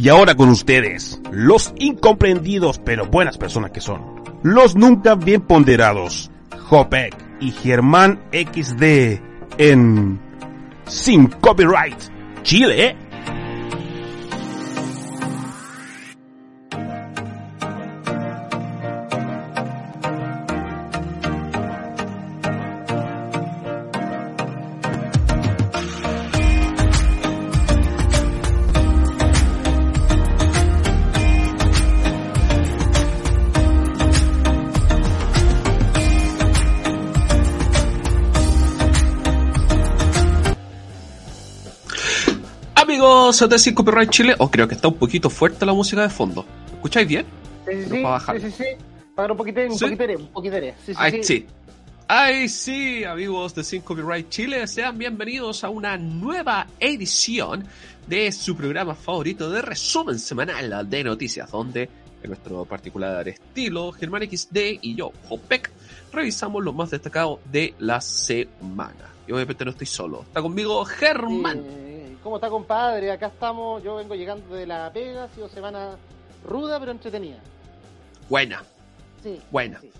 Y ahora con ustedes, los incomprendidos pero buenas personas que son. Los nunca bien ponderados, Jopek y Germán XD en Sin Copyright Chile. Amigos de Sin Copyright Chile, o creo que está un poquito fuerte la música de fondo. ¿Escucháis bien? Sí, sí, sí, sí, sí. Para un poquito, un poquitere, un poquitere. Sí, sí, Ay, sí. Ay, sí, amigos de Sin Copyright Chile, sean bienvenidos a una nueva edición de su programa favorito de resumen semanal de noticias, donde en nuestro particular estilo, Germán XD y yo, Jopek, revisamos lo más destacado de la semana. Y obviamente no estoy solo, está conmigo Germán. ¿Cómo está, compadre? Acá estamos. Yo vengo llegando de la pega. Ha sido semana ruda, pero entretenida. Buena, Sí. buena. sí.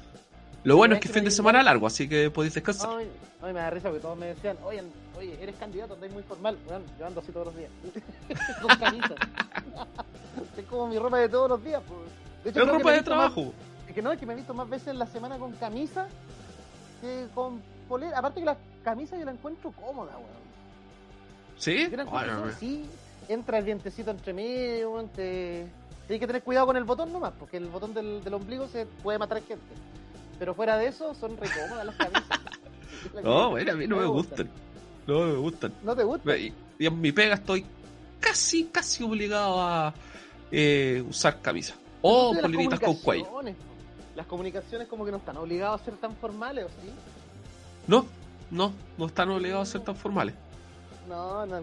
Lo bueno es ¿Verdad que que fin de semana largo, así que podéis descansar. Ay, ay, me da risa porque todos me decían, oye, oye eres candidato, andáis muy formal. Bueno, yo ando así todos los días. Con camisa. es como mi ropa de todos los días. Pues. De Es creo que ropa de más- trabajo. Es que no, es que me he visto más veces en la semana con camisa que con polera. Aparte que la camisa yo la encuentro cómoda, weón. ¿Sí? Bueno, sí, entra el dientecito entre medio, te... Tienes que tener cuidado con el botón nomás, porque el botón del, del ombligo se puede matar gente. Pero fuera de eso, son re cómodas las camisas. No, bueno, a mí no me gustan. No me gustan. ¿No te gustan? Y, y en mi pega estoy casi, casi obligado a eh, usar camisa. O poleritas con cuello. Las comunicaciones como que no están obligados a ser tan formales, ¿o sí? No, no, no están obligados a ser tan formales. No, no,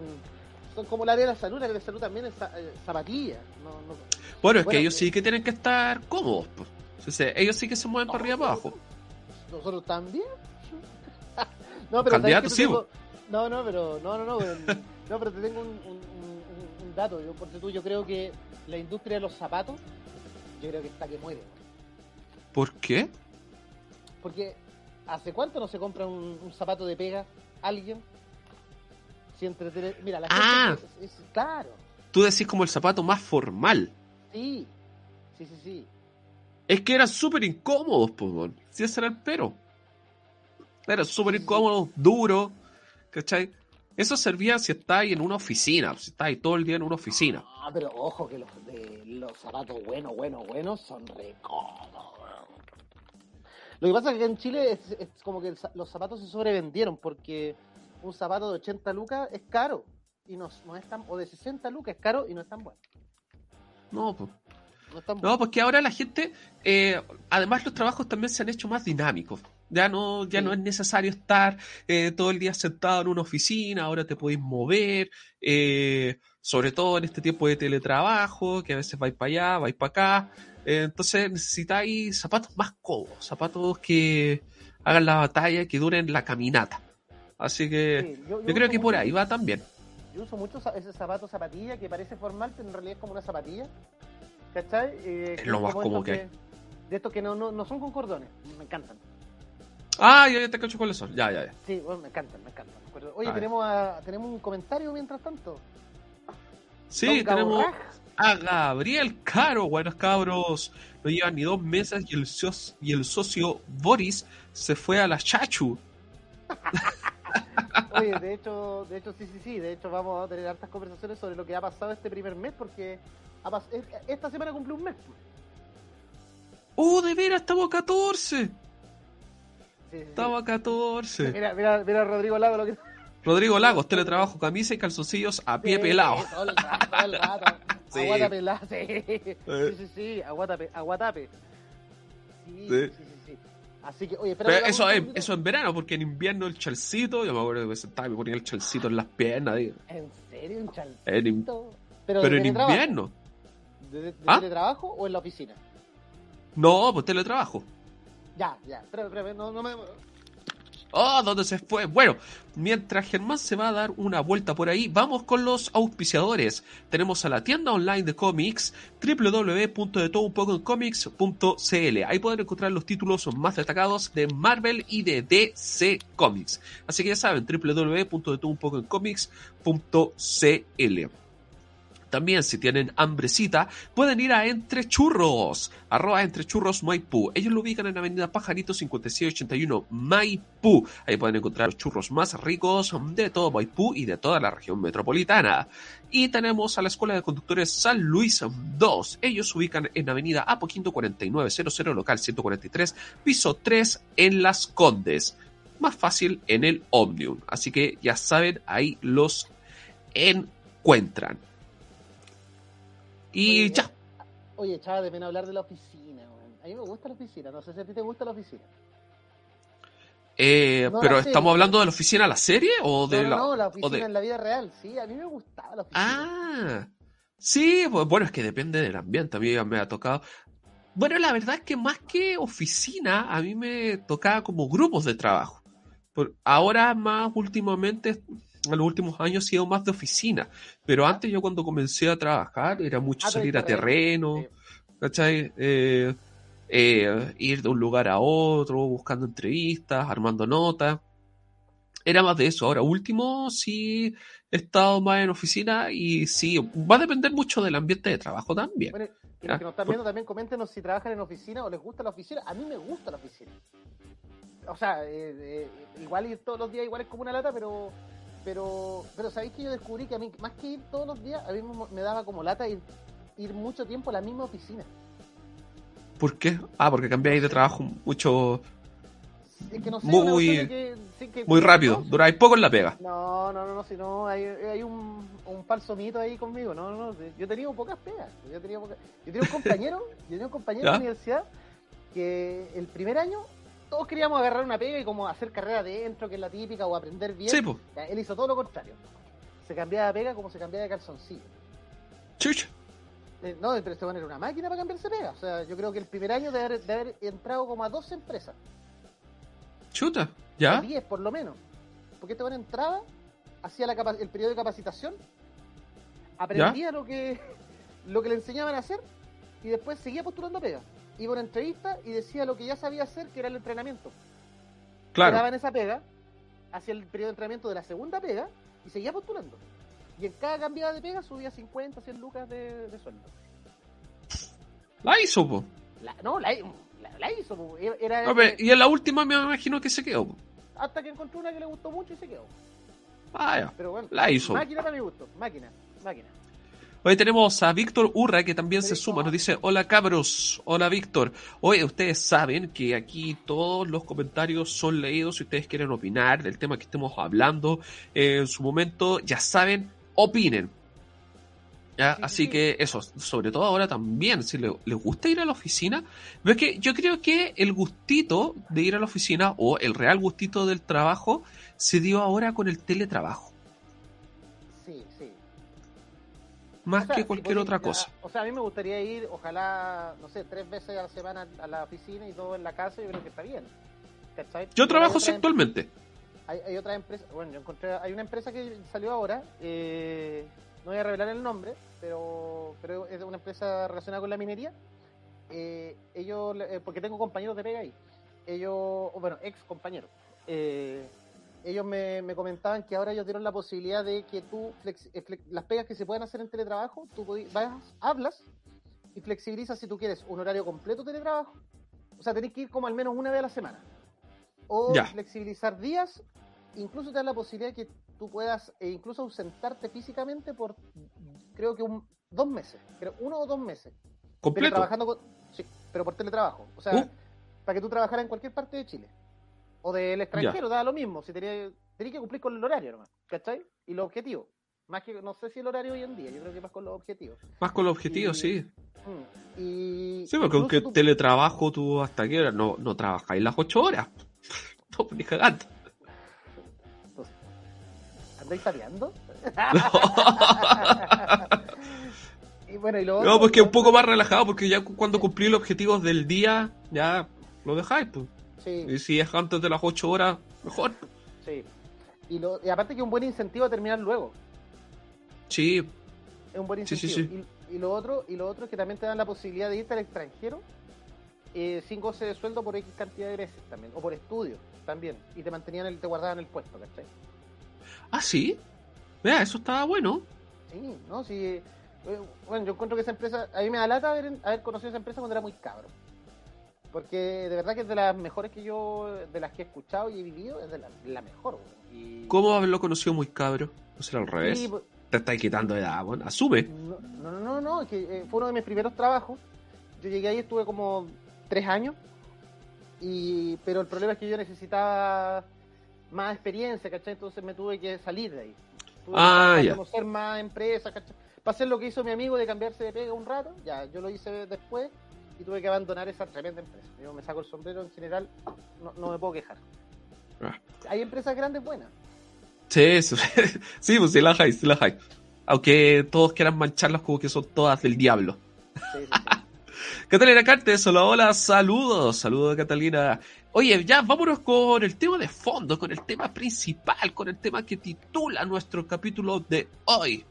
son como el área de la salud, el área de la salud también es eh, zapatilla. No, no. Bueno, es Bueno, que ellos eh, sí que tienen que estar cómodos. pues. Ellos sí que se mueven para arriba y para abajo. Nosotros también. no, pero Candidato, ¿sabes qué te sí, tengo? No, no, pero no, no, no, no, pero te tengo un, un, un- un dato. Yo, porque tú, yo creo que la industria de los zapatos, yo creo que está que muere. ¿Por qué? Porque ¿hace cuánto no se compra un, un zapato de pega alguien? Si Mira, la gente Ah. es, es- claro, Tú decís como el zapato más formal. sí, sí, sí, sí. Es que eran súper incómodos, pues. Si ese era el pero. Eran súper incómodos, duros, ¿cachai? Eso servía si estáis en una oficina, si estáis todo el día en una oficina. Ah, pero ojo que los, de, los zapatos buenos, buenos, buenos son re cómodos, weón. Lo que pasa es que en Chile es, es como que el los zapatos se sobrevendieron porque un zapato de 80 lucas es caro y no, no es tan, o de 60 lucas es caro y no es tan bueno. No, pues. No es tan No, bueno. porque ahora la gente, eh, además los trabajos también se han hecho más dinámicos. Ya no, ya Sí. no es necesario estar eh, todo el día sentado en una oficina, ahora te podéis mover, eh, sobre todo en este tiempo de teletrabajo, que a veces vais para allá, vais para acá. Eh, entonces necesitáis zapatos más cómodos, zapatos que hagan la batalla, que duren la caminata. Así que Sí, yo, yo creo que por ahí va también. Yo uso mucho ese zapato zapatilla que parece formal, pero en realidad es como una zapatilla. ¿Cachai? Eh, Es lo más estos que hay. De estos que no, no, no son con cordones. Me encantan. Ah, ya, ya te cacho cuáles son. Ya, ya, ya. Sí, bueno, me encantan, me encantan. Oye, tenemos, a- tenemos un comentario mientras tanto. Sí, tenemos. A Gabriel Caro. Buenos cabros, no llevan ni dos meses y el, socio, y el socio Boris se fue a la Chachu. Oye, de hecho, de hecho, sí, sí, sí. De hecho, vamos a tener hartas conversaciones sobre lo que ha pasado este primer mes, porque ha esta semana cumple un mes. ¡Oh, de veras! Estamos a 14. Sí, sí, sí. Estamos a 14. Mira, mira, mira Rodrigo Lago lo que. Rodrigo Lagos, teletrabajo, camisa y calzoncillos a pie Sí, pelado. todo el rato, todo el rato. Sí. Aguata pelada, sí. Sí, sí, sí, aguatape, aguatape. Sí, Sí. Sí, sí, sí. Así que, oye, espera. Pero eso, es, eso en verano, porque en invierno el chalcito, yo me acuerdo que me sentaba y me ponía el chalcito en las piernas. digo. ¿En serio? ¿Un chalcito? En Pero, pero de en invierno. ¿De, de ¿Ah? teletrabajo o en la oficina? No, pues teletrabajo. Ya, ya. Espera, espera, no, no me. Oh, ¿dónde se fue? Bueno, mientras Germán se va a dar una vuelta por ahí, vamos con los auspiciadores. Tenemos a la tienda online de cómics www.detodounpocoencomics.cl. Ahí pueden encontrar los títulos más destacados de Marvel y de DC Comics. Así que ya saben, www.detodounpocoencomics.cl. También, si tienen hambrecita, pueden ir a Entre Churros, arroba Entre Churros Maipú. Ellos lo ubican en Avenida Pajarito 5681 Maipú. Ahí pueden encontrar los churros más ricos de todo Maipú y de toda la región metropolitana. Y tenemos a la Escuela de Conductores San Luis 2. Ellos se ubican en Avenida Apoquinto 4900, local 143, piso 3 en Las Condes. Más fácil en el Omnium. Así que ya saben, ahí los encuentran. Y Oye, ya. Oye, echaba de pena hablar de la oficina, weón. A mí me gusta la oficina, no sé si a ti te gusta la oficina. Eh, No, pero serie. estamos hablando de la oficina, la serie o de no, no, la, no, la oficina de- en la vida real, sí, a mí me gustaba la oficina. Ah, sí, pues bueno, es que depende del ambiente. A mí me ha tocado. Bueno, la verdad es que más que oficina, a mí me tocaba como grupos de trabajo. Por- ahora más últimamente, en los últimos años, he sido más de oficina. Pero antes yo cuando comencé a trabajar era mucho Ah, salir a terreno. ¿cachai? Eh, eh, ir de un lugar a otro, buscando entrevistas, armando notas. Era más de eso. Ahora, último, sí he estado más en oficina y sí, va a depender mucho del ambiente de trabajo también. Bueno, y Ya, los que nos están viendo también coméntenos si trabajan en oficina o les gusta la oficina. A mí me gusta la oficina. O sea, eh, igual ir todos los días igual es como una lata, pero pero pero sabéis que yo descubrí que a mí más que ir todos los días, a mí me, daba como lata ir, ir mucho tiempo a la misma oficina. ¿Por qué? Ah, porque cambiáis de trabajo mucho, Es que no sé, Muy- de que- sí, que- muy rápido. ¿no? Duráis poco en la pega. No, no, no, no, si no, hay, hay un, un falso mito ahí conmigo. No, no, no, yo he tenido pocas pegas. Yo, pocas- yo tenía un compañero, yo tenía un compañero ¿Ya? la universidad que el primer año todos queríamos agarrar una pega y como hacer carrera adentro, que es la típica, o aprender bien. Sí, Él hizo todo lo contrario. Se cambiaba de pega como se cambiaba de calzoncillo. Chucha. Eh, No, pero este bueno era una máquina para cambiarse pega. O sea, yo creo que el primer año de haber, de haber entrado como a dos empresas. Chuta. ¿Ya? 10 por lo menos. Porque este bueno entraba, hacía la el periodo de capacitación, aprendía lo que lo que le enseñaban a hacer y después seguía postulando pega. Iba a una entrevista y decía lo que ya sabía hacer, que era el entrenamiento. Quedaba Claro. en esa pega, hacía el periodo de entrenamiento de la segunda pega y seguía postulando. Y en cada cambiada de pega subía 50, 100 lucas de, de sueldo. La hizo, po. La- no, la, la- la hizo. po. Era, era- ver, y en la última me imagino que se quedó. po. hasta que encontró una que le gustó mucho y se quedó. Ah, ya. Pero bueno, La hizo. máquina para mi gusto, máquina, máquina. Hoy tenemos a Víctor Urra que también se suma. Nos dice: Hola cabros, hola Víctor. Oye, ustedes saben que aquí todos los comentarios son leídos. Si ustedes quieren opinar del tema que estemos hablando eh, en su momento, ya saben, opinen. Así sí. que eso, sobre todo ahora también, si le- les gusta ir a la oficina, ves que yo creo que el gustito de ir a la oficina o el real gustito del trabajo se dio ahora con el teletrabajo, más O sea, que cualquier otra a- cosa. O sea, a mí me gustaría ir, ojalá, no sé, tres veces a la semana a la oficina y dos en la casa, yo creo que está bien. ¿Cachai? Yo trabajo así otras actualmente. hay, hay otra empresa, bueno, yo encontré, hay una empresa que salió ahora, eh, no voy a revelar el nombre, pero, pero es una empresa relacionada con la minería. Eh, ellos, eh, porque tengo compañeros de pega ahí, ellos, bueno, ex compañeros, eh, ellos me, me comentaban que ahora ellos dieron la posibilidad de que tú, flex- eh, flex- las pegas que se pueden hacer en teletrabajo, tú podí- vas, hablas y flexibilizas si tú quieres un horario completo de teletrabajo, o sea, tenés que ir como al menos una vez a la semana o Ya. flexibilizar días, incluso te da la posibilidad que tú puedas e incluso ausentarte físicamente por creo que un, dos meses, creo, uno o dos meses, pero Completo. trabajando con, sí, pero por teletrabajo, o sea, Uh. para que tú trabajaras en cualquier parte de Chile o del extranjero, da lo mismo, si tenías tenías que cumplir con el horario nomás, ¿cachai? Y los objetivos, más que no sé si el horario hoy en día, yo creo que más con los objetivos. Más con los objetivos, Y- sí. Mm, Y Sí, porque aunque tú- teletrabajo tú hasta qué hora no, no trabajáis las ocho horas. No, ni cagando. ¿Andáis tareando? y bueno, y lo No, pues que un poco más relajado porque ya cu- cuando cumplí los objetivos del día, ya lo dejáis. Pues. Sí, Y si es antes de las ocho horas, Mejor. Sí. Y, lo, y aparte que es un buen incentivo a terminar luego. Sí, Es un buen Sí, sí, incentivo. Y, y lo otro, y lo otro es que también te dan la posibilidad de irte al extranjero eh, sin goce de sueldo por X cantidad de veces también. O por estudio también. Y te mantenían el, te guardaban el puesto, ¿cachai? Ah, sí. Vea, eso estaba bueno. Sí, ¿no? Sí. eh, Bueno, yo encuentro que esa empresa, a mí me da lata haber, haber conocido esa empresa cuando era muy cabro. Porque de verdad que es de las mejores que yo, de las que he escuchado y he vivido, es de la, la mejor. Y, ¿Cómo haberlo conocido muy cabro? ¿No será al revés? Sí, pues, Te estáis quitando edad, bueno. Asume. no, no, no, no, es que eh, fue uno de mis primeros trabajos. Yo llegué ahí, estuve como tres años. Y, pero el problema es que yo necesitaba más experiencia, ¿cachai? Entonces me tuve que salir de ahí. Tuve Ah, que ya. conocer más empresas, ¿cachai? Para hacer lo que hizo mi amigo de cambiarse de pega un rato, ya, yo lo hice después y tuve que abandonar esa tremenda empresa. Yo me saco el sombrero en general, no, no me puedo quejar. Ah. Hay empresas grandes buenas. Sí, sí, sí, pues sí la hay, sí la hay. Aunque todos quieran mancharlas como que son todas del diablo. Sí, sí, sí. Catalina Cartes, hola, hola, saludos, saludos Catalina. Oye, ya vámonos con el tema de fondo, con el tema principal, con el tema que titula nuestro capítulo de hoy.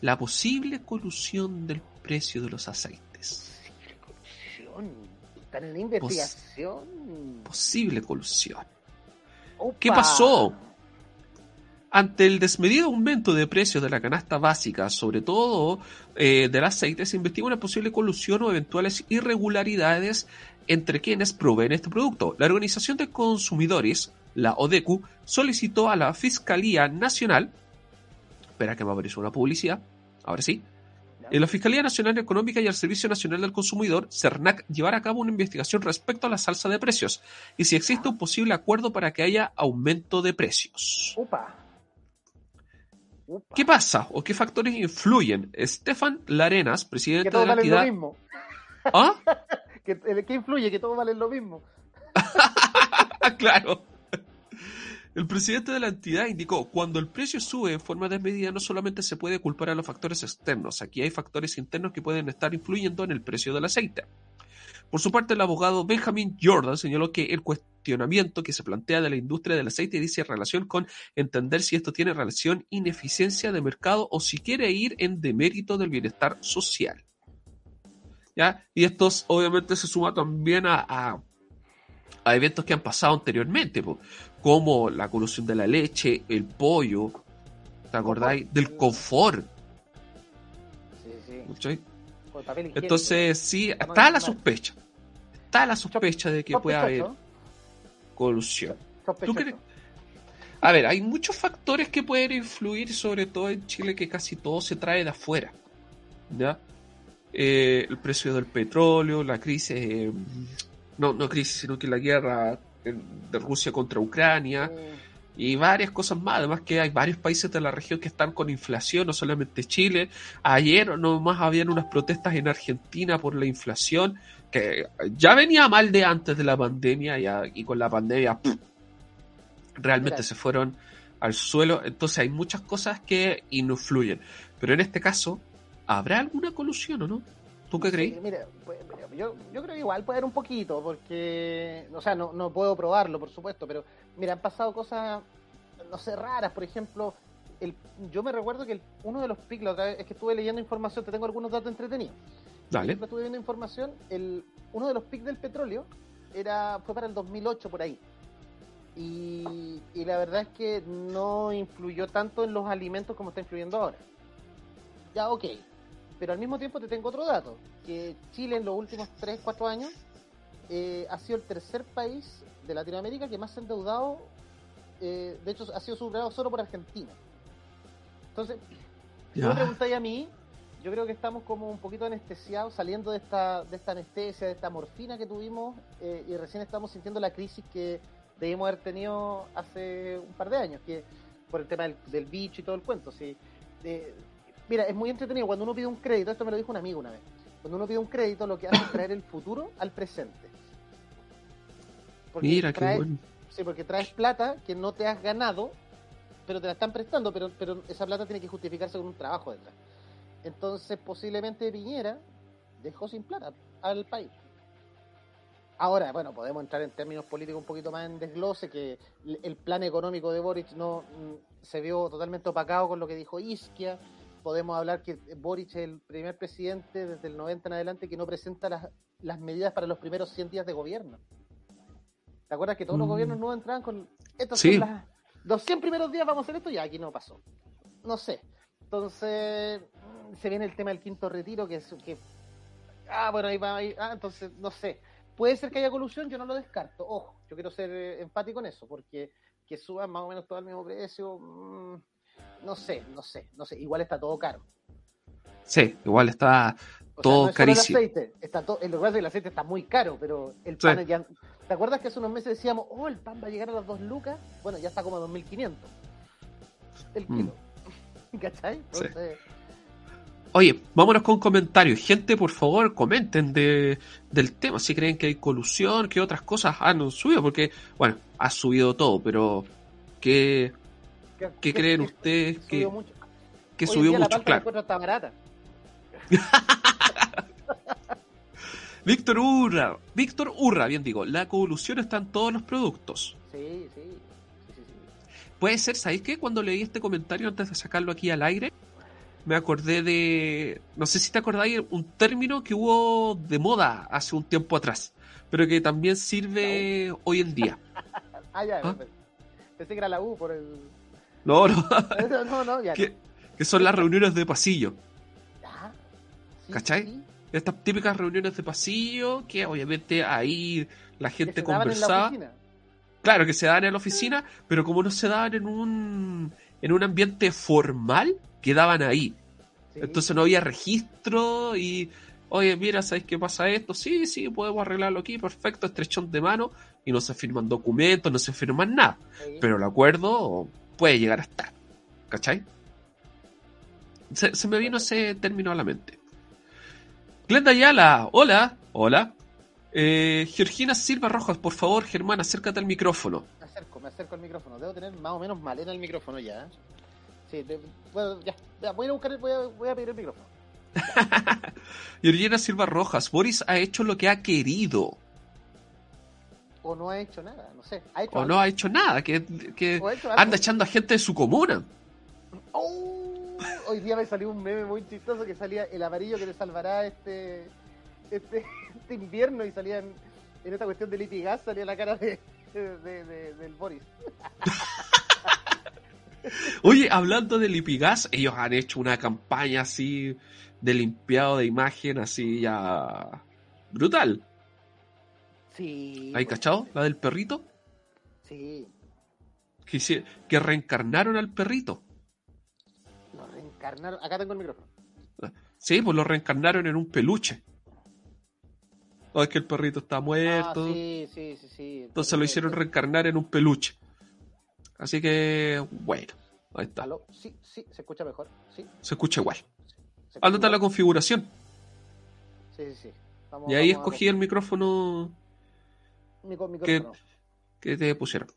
La posible colusión del precio de los aceites. Corrupción. Están en investigación. Posible colusión. Opa. ¿Qué pasó? Ante el desmedido aumento de precios de la canasta básica, sobre todo eh, del aceite, se investiga una posible colusión o eventuales irregularidades entre quienes proveen este producto. La Organización de Consumidores, la ODECU, solicitó a la Fiscalía Nacional, espera que me apareció una publicidad, ahora sí, la Fiscalía Nacional Económica y el Servicio Nacional del Consumidor, CERNAC, llevar a cabo una investigación respecto a la salsa de precios y si existe un posible acuerdo para que haya aumento de precios. Upa. Upa. ¿Qué pasa o qué factores influyen? Estefan Larenas, Que presidente de la valen lo entidad. mismo. ¿Ah? Que, eh, ¿Qué influye? Que todos valen lo mismo. claro. El presidente de la entidad indicó, cuando el precio sube en forma desmedida no solamente se puede culpar a los factores externos, aquí hay factores internos que pueden estar influyendo en el precio del aceite. Por su parte, el abogado Benjamin Jordan señaló que el cuestionamiento que se plantea de la industria del aceite dice relación con entender si esto tiene relación ineficiencia de mercado o si quiere ir en demérito del bienestar social. ¿Ya? Y esto obviamente se suma también a, a- eventos que han pasado anteriormente, como la colusión de la leche, el pollo, ¿te acordáis? Del confort. Sí, sí. Entonces, sí, está la sospecha. Está la sospecha de que puede haber colusión. sospechoso. ¿Tú crees? A ver, hay muchos factores que pueden influir, sobre todo en Chile, que casi todo se trae de afuera. ¿Ya? Eh, el precio del petróleo, la crisis, eh, no, no crisis, sino que la guerra de Rusia contra Ucrania y varias cosas más. Además que hay varios países de la región que están con inflación, no solamente Chile. Ayer nomás habían unas protestas en Argentina por la inflación, que ya venía mal de antes de la pandemia y con la pandemia ¡pum! realmente se fueron al suelo. Entonces hay muchas cosas que influyen. Pero en este caso, ¿habrá alguna colusión o no? ¿Tú qué crees? Sí, mira, pues, yo, yo creo que igual puede haber un poquito, porque, o sea, no, no puedo probarlo, por supuesto, pero mira, han pasado cosas, no sé, raras, por ejemplo, el, yo me recuerdo que el- uno de los pics, la otra vez, es que estuve leyendo información, te tengo algunos datos entretenidos. Dale. Siempre estuve viendo información, el, uno de los pics del petróleo era fue para el 2008 por ahí. Y, y la verdad es que no influyó tanto en los alimentos como está influyendo ahora. Ya, ok. Pero al mismo tiempo te tengo otro dato, que Chile en los últimos 3, 4 años eh, ha sido el tercer país de Latinoamérica que más se ha endeudado, eh, de hecho ha sido superado solo por Argentina. Entonces, si me preguntáis a mí, yo creo que estamos como un poquito anestesiados, saliendo de esta, de esta anestesia, de esta morfina que tuvimos, eh, y recién estamos sintiendo la crisis que debimos haber tenido hace un par de años, que por el tema del, del bicho y todo el cuento. Sí. Eh, mira, es muy entretenido cuando uno pide un crédito, esto me lo dijo un amigo una vez, cuando uno pide un crédito lo que hace es traer el futuro al presente. Porque Mira, qué bueno. Sí, porque traes plata que no te has ganado, pero te la están prestando, pero, pero esa plata tiene que justificarse con un trabajo detrás. Entonces, posiblemente Piñera dejó sin plata al país. Ahora, bueno, podemos entrar en términos políticos un poquito más en desglose, que el plan económico de Boric no mm, se vio totalmente opacado con lo que dijo Isquia. Podemos hablar que Boric es el primer presidente desde el 90 en adelante que no presenta las, las medidas para los primeros 100 días de gobierno. ¿Te acuerdas que todos los Mm. gobiernos no entraban con estos Sí. son las- los 100 primeros días vamos a hacer esto? Ya, aquí no pasó. No sé. Entonces, mm, se viene el tema del quinto retiro, que es que. Ah, bueno, ahí va. ahí- ah, entonces, no sé. Puede ser que haya colusión, yo no lo descarto. Ojo, yo quiero ser eh, enfático en eso, porque que suban más o menos todo al mismo precio. mm, no sé, no sé, no sé. Igual está todo caro. Sí, igual está O Todo sea, no es solo carísimo. El aceite, está todo, el lugar del aceite está muy caro, pero el Sí. pan ya. ¿Te acuerdas que hace unos meses decíamos, oh, el pan va a llegar a las 2 lucas? Bueno, ya está como a 2.500 el Mm. kilo. ¿Cachai? Entonces, Oye, vámonos con comentarios. Gente, por favor, comenten de, del tema. Si creen que hay colusión, que otras cosas han subido. Porque, bueno, ha subido todo, pero ¿qué, ¿qué, qué creen ustedes que, subió mucho? que Hoy subió día la mucho? palta la Claro. encuentro está barata. Víctor Urra, Víctor Urra, bien digo, la colusión está en todos los productos. Sí, sí. sí, sí, sí. Puede ser, ¿sabéis qué? Cuando leí este comentario antes de sacarlo aquí al aire, me acordé de. No sé si te acordáis, un término que hubo de moda hace un tiempo atrás, pero que también sirve hoy en día. Ah, ya, ¿Ah? pensé que era la U por el. No, no, No, no, no, ya. que, que son las reuniones de pasillo. Ya. Sí, ¿Cachai? sí, Estas típicas reuniones de pasillo que obviamente ahí la gente conversaba. Claro, que se daban en la oficina, pero como no se daban en un, en un ambiente formal, quedaban ahí. Sí. Entonces no había registro y, oye, mira, ¿sabes qué pasa esto? Sí, sí, podemos arreglarlo aquí, perfecto, estrechón de mano, y no se firman documentos, no se firman nada. Sí. Pero el acuerdo puede llegar a estar. ¿Cachai? Se, se me vino ese término a la mente. Glenda Ayala, hola, hola. Eh, Georgina Silva Rojas, por favor, Germán, acércate al micrófono. Me acerco, me acerco al micrófono. Debo tener más o menos malena el micrófono ya. ¿eh? Sí, de- bueno, ya, ya, voy a ir a buscar, el- voy a, voy a pedir el micrófono. Georgina Silva Rojas, Boris ha hecho lo que ha querido, O no ha hecho nada, no sé. ¿Ha hecho o algo? no ha hecho nada, que, que anda echando a gente de su comuna. ¡Oh! Hoy día me salió un meme muy chistoso que salía el amarillo que le salvará este este, este invierno y salía en, en esta cuestión del Gas salía la cara de, de- de- del Boris. Oye, hablando de Lipigas, ellos han hecho una campaña así de limpiado de imagen, así ya brutal. Sí. ¿Hay pues, cachado? La del perrito. Sí. Que, reencarnaron al perrito. Lo reencarnaron. Acá tengo el micrófono. Sí, pues lo reencarnaron en un peluche. O es que el perrito está muerto. Ah, sí, sí, sí, sí. Entonces lo hicieron reencarnar en un peluche. Así que, bueno, ahí está. ¿Aló? Sí, sí, se escucha mejor. Sí. Se escucha igual. se escucha Ándate a la configuración. Sí, sí, sí. Vamos- Y ahí escogí el micrófono Mi que te pusieron.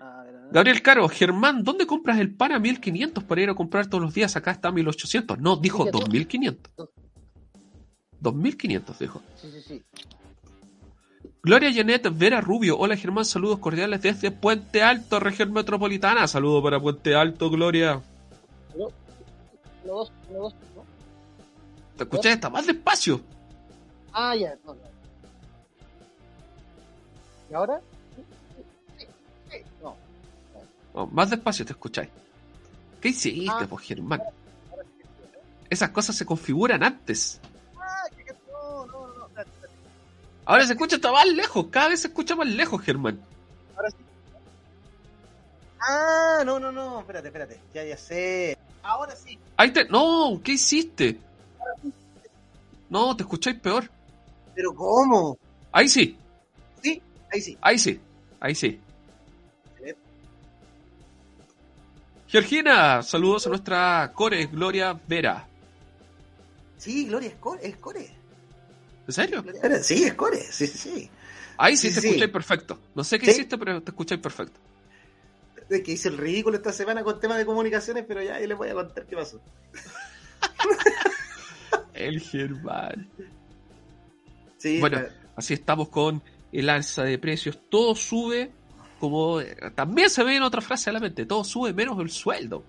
A ver, a ver. Gabriel Caro, Germán, ¿dónde compras el pan a 1500 para ir a comprar todos los días? Acá está a 1800. No, dijo Dije tú. 2500. 2500 dijo. Sí, sí, sí. Gloria Janet Vera Rubio. Hola Germán, saludos cordiales desde Puente Alto, región metropolitana. Saludos para Puente Alto, Gloria. Te escuché, está más despacio. Ah, ya, no, no. ¿Y ahora? Sí, sí, sí, no. No, más despacio te escucháis. ¿Qué hiciste, Ah. pues, Germán? Esas cosas se configuran antes. Ah, que- que- no, no, no. Ahora se escucha hasta más lejos. Cada vez se escucha más lejos, Germán. Ahora sí. Ah, no, no, no, espérate, espérate. Ya, ya sé. Ahora sí. Ahí te... No, ¿qué hiciste? No, te escucháis peor. ¿Pero cómo? Ahí sí, Sí, ahí sí. ahí sí, ahí sí. Georgina, saludos a nuestra core, Gloria Vera. Sí, Gloria es core. Es core. ¿En serio? Sí, es core. Sí, sí. Ahí sí, Sí, te sí. escucháis perfecto. No sé qué Sí. hiciste, pero te escucháis perfecto. Es que hice el ridículo esta semana con temas de comunicaciones, pero ya ahí les voy a contar qué pasó. El Germán. Sí, Bueno, Así estamos con el alza de precios, todo sube, como eh, también se ve en otra frase a la mente, todo sube menos el sueldo.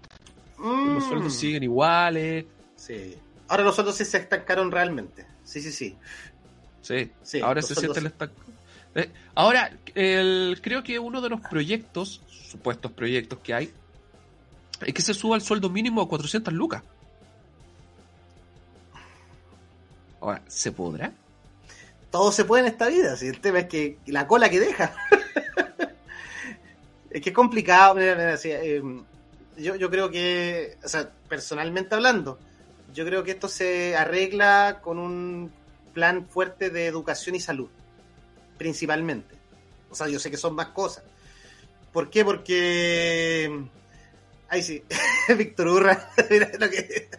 Los sueldos Mm. siguen iguales. Sí. Ahora los sueldos sí se estancaron realmente. Sí, sí, sí. Sí, Sí, ahora se siente el estanco. Eh, ahora, el, creo que uno de los proyectos, supuestos proyectos que hay, es que se suba el sueldo mínimo a 400 lucas. Ahora, ¿se podrá? Todo se puede en esta vida. Si el tema es que la cola que deja. es que es complicado. Mira, mira, sí, eh, yo, yo creo que, o sea, personalmente hablando, yo creo que esto se arregla con un plan fuerte de educación y salud, principalmente. O sea, yo sé que son más cosas. ¿Por qué? Porque... Ahí sí, Víctor Urra, mira lo que...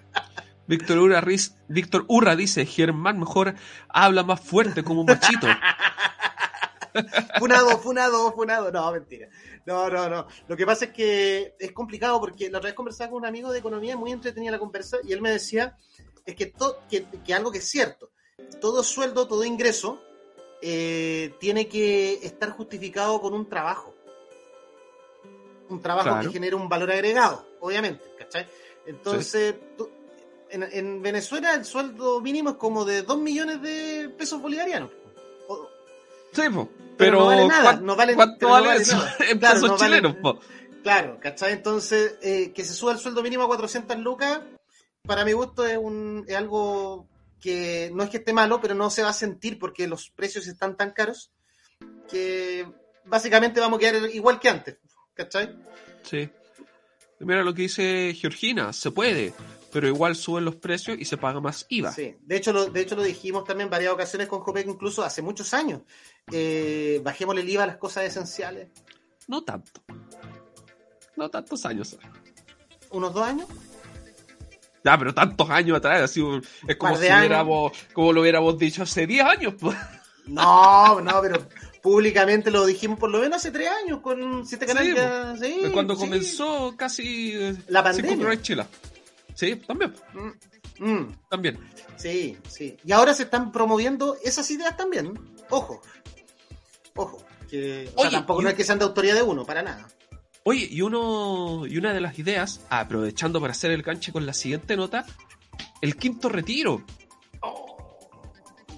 Víctor Urra, Riz- Víctor Urra dice, Germán mejor habla más fuerte como un machito. Funado, funado, funado. No, mentira. No, no, no. Lo que pasa es que es complicado porque la otra vez conversaba con un amigo de economía, muy entretenida la conversa, y él me decía es que, to- que, que algo que es cierto, todo sueldo, todo ingreso, eh, tiene que estar justificado con un trabajo. Un trabajo Claro. que genere un valor agregado, obviamente, ¿cachai? Entonces, tú- en, en Venezuela el sueldo mínimo es como de 2 millones de pesos bolivarianos. O- Sí, po. Pero pero, no vale nada, ¿cuán- no vale- ¿cuánto no vale eso nada. en Claro, pesos no chilenos? Claro, ¿cachai? Entonces, eh, que se suba el sueldo mínimo a 400 lucas, para mi gusto es, un, es algo que no es que esté malo, pero no se va a sentir porque los precios están tan caros que básicamente vamos a quedar igual que antes, ¿cachai? Sí. Mira lo que dice Georgina, se puede, pero igual suben los precios y se paga más IVA. Sí, de hecho, lo, de hecho lo dijimos también en varias ocasiones con Jopec, incluso hace muchos años. Eh, bajémosle el IVA a las cosas esenciales. No tanto. No tantos años. ¿Unos dos años? Ya, pero tantos años atrás, así, es como si hubiéramos, como lo hubiéramos dicho hace 10 años. pues. No, no, pero públicamente lo dijimos por lo menos hace tres años con siete canales. sí, Cuando sí. comenzó casi eh, La pandemia. Chile. Sí, también, Mm, mm, también. sí, sí. Y ahora se están promoviendo esas ideas también. Ojo. Ojo. Que, o sea, Oye, tampoco y- no es que sean de autoría de uno, para nada. Oye, y uno y una de las ideas, aprovechando para hacer el ganche con la siguiente nota, el quinto retiro.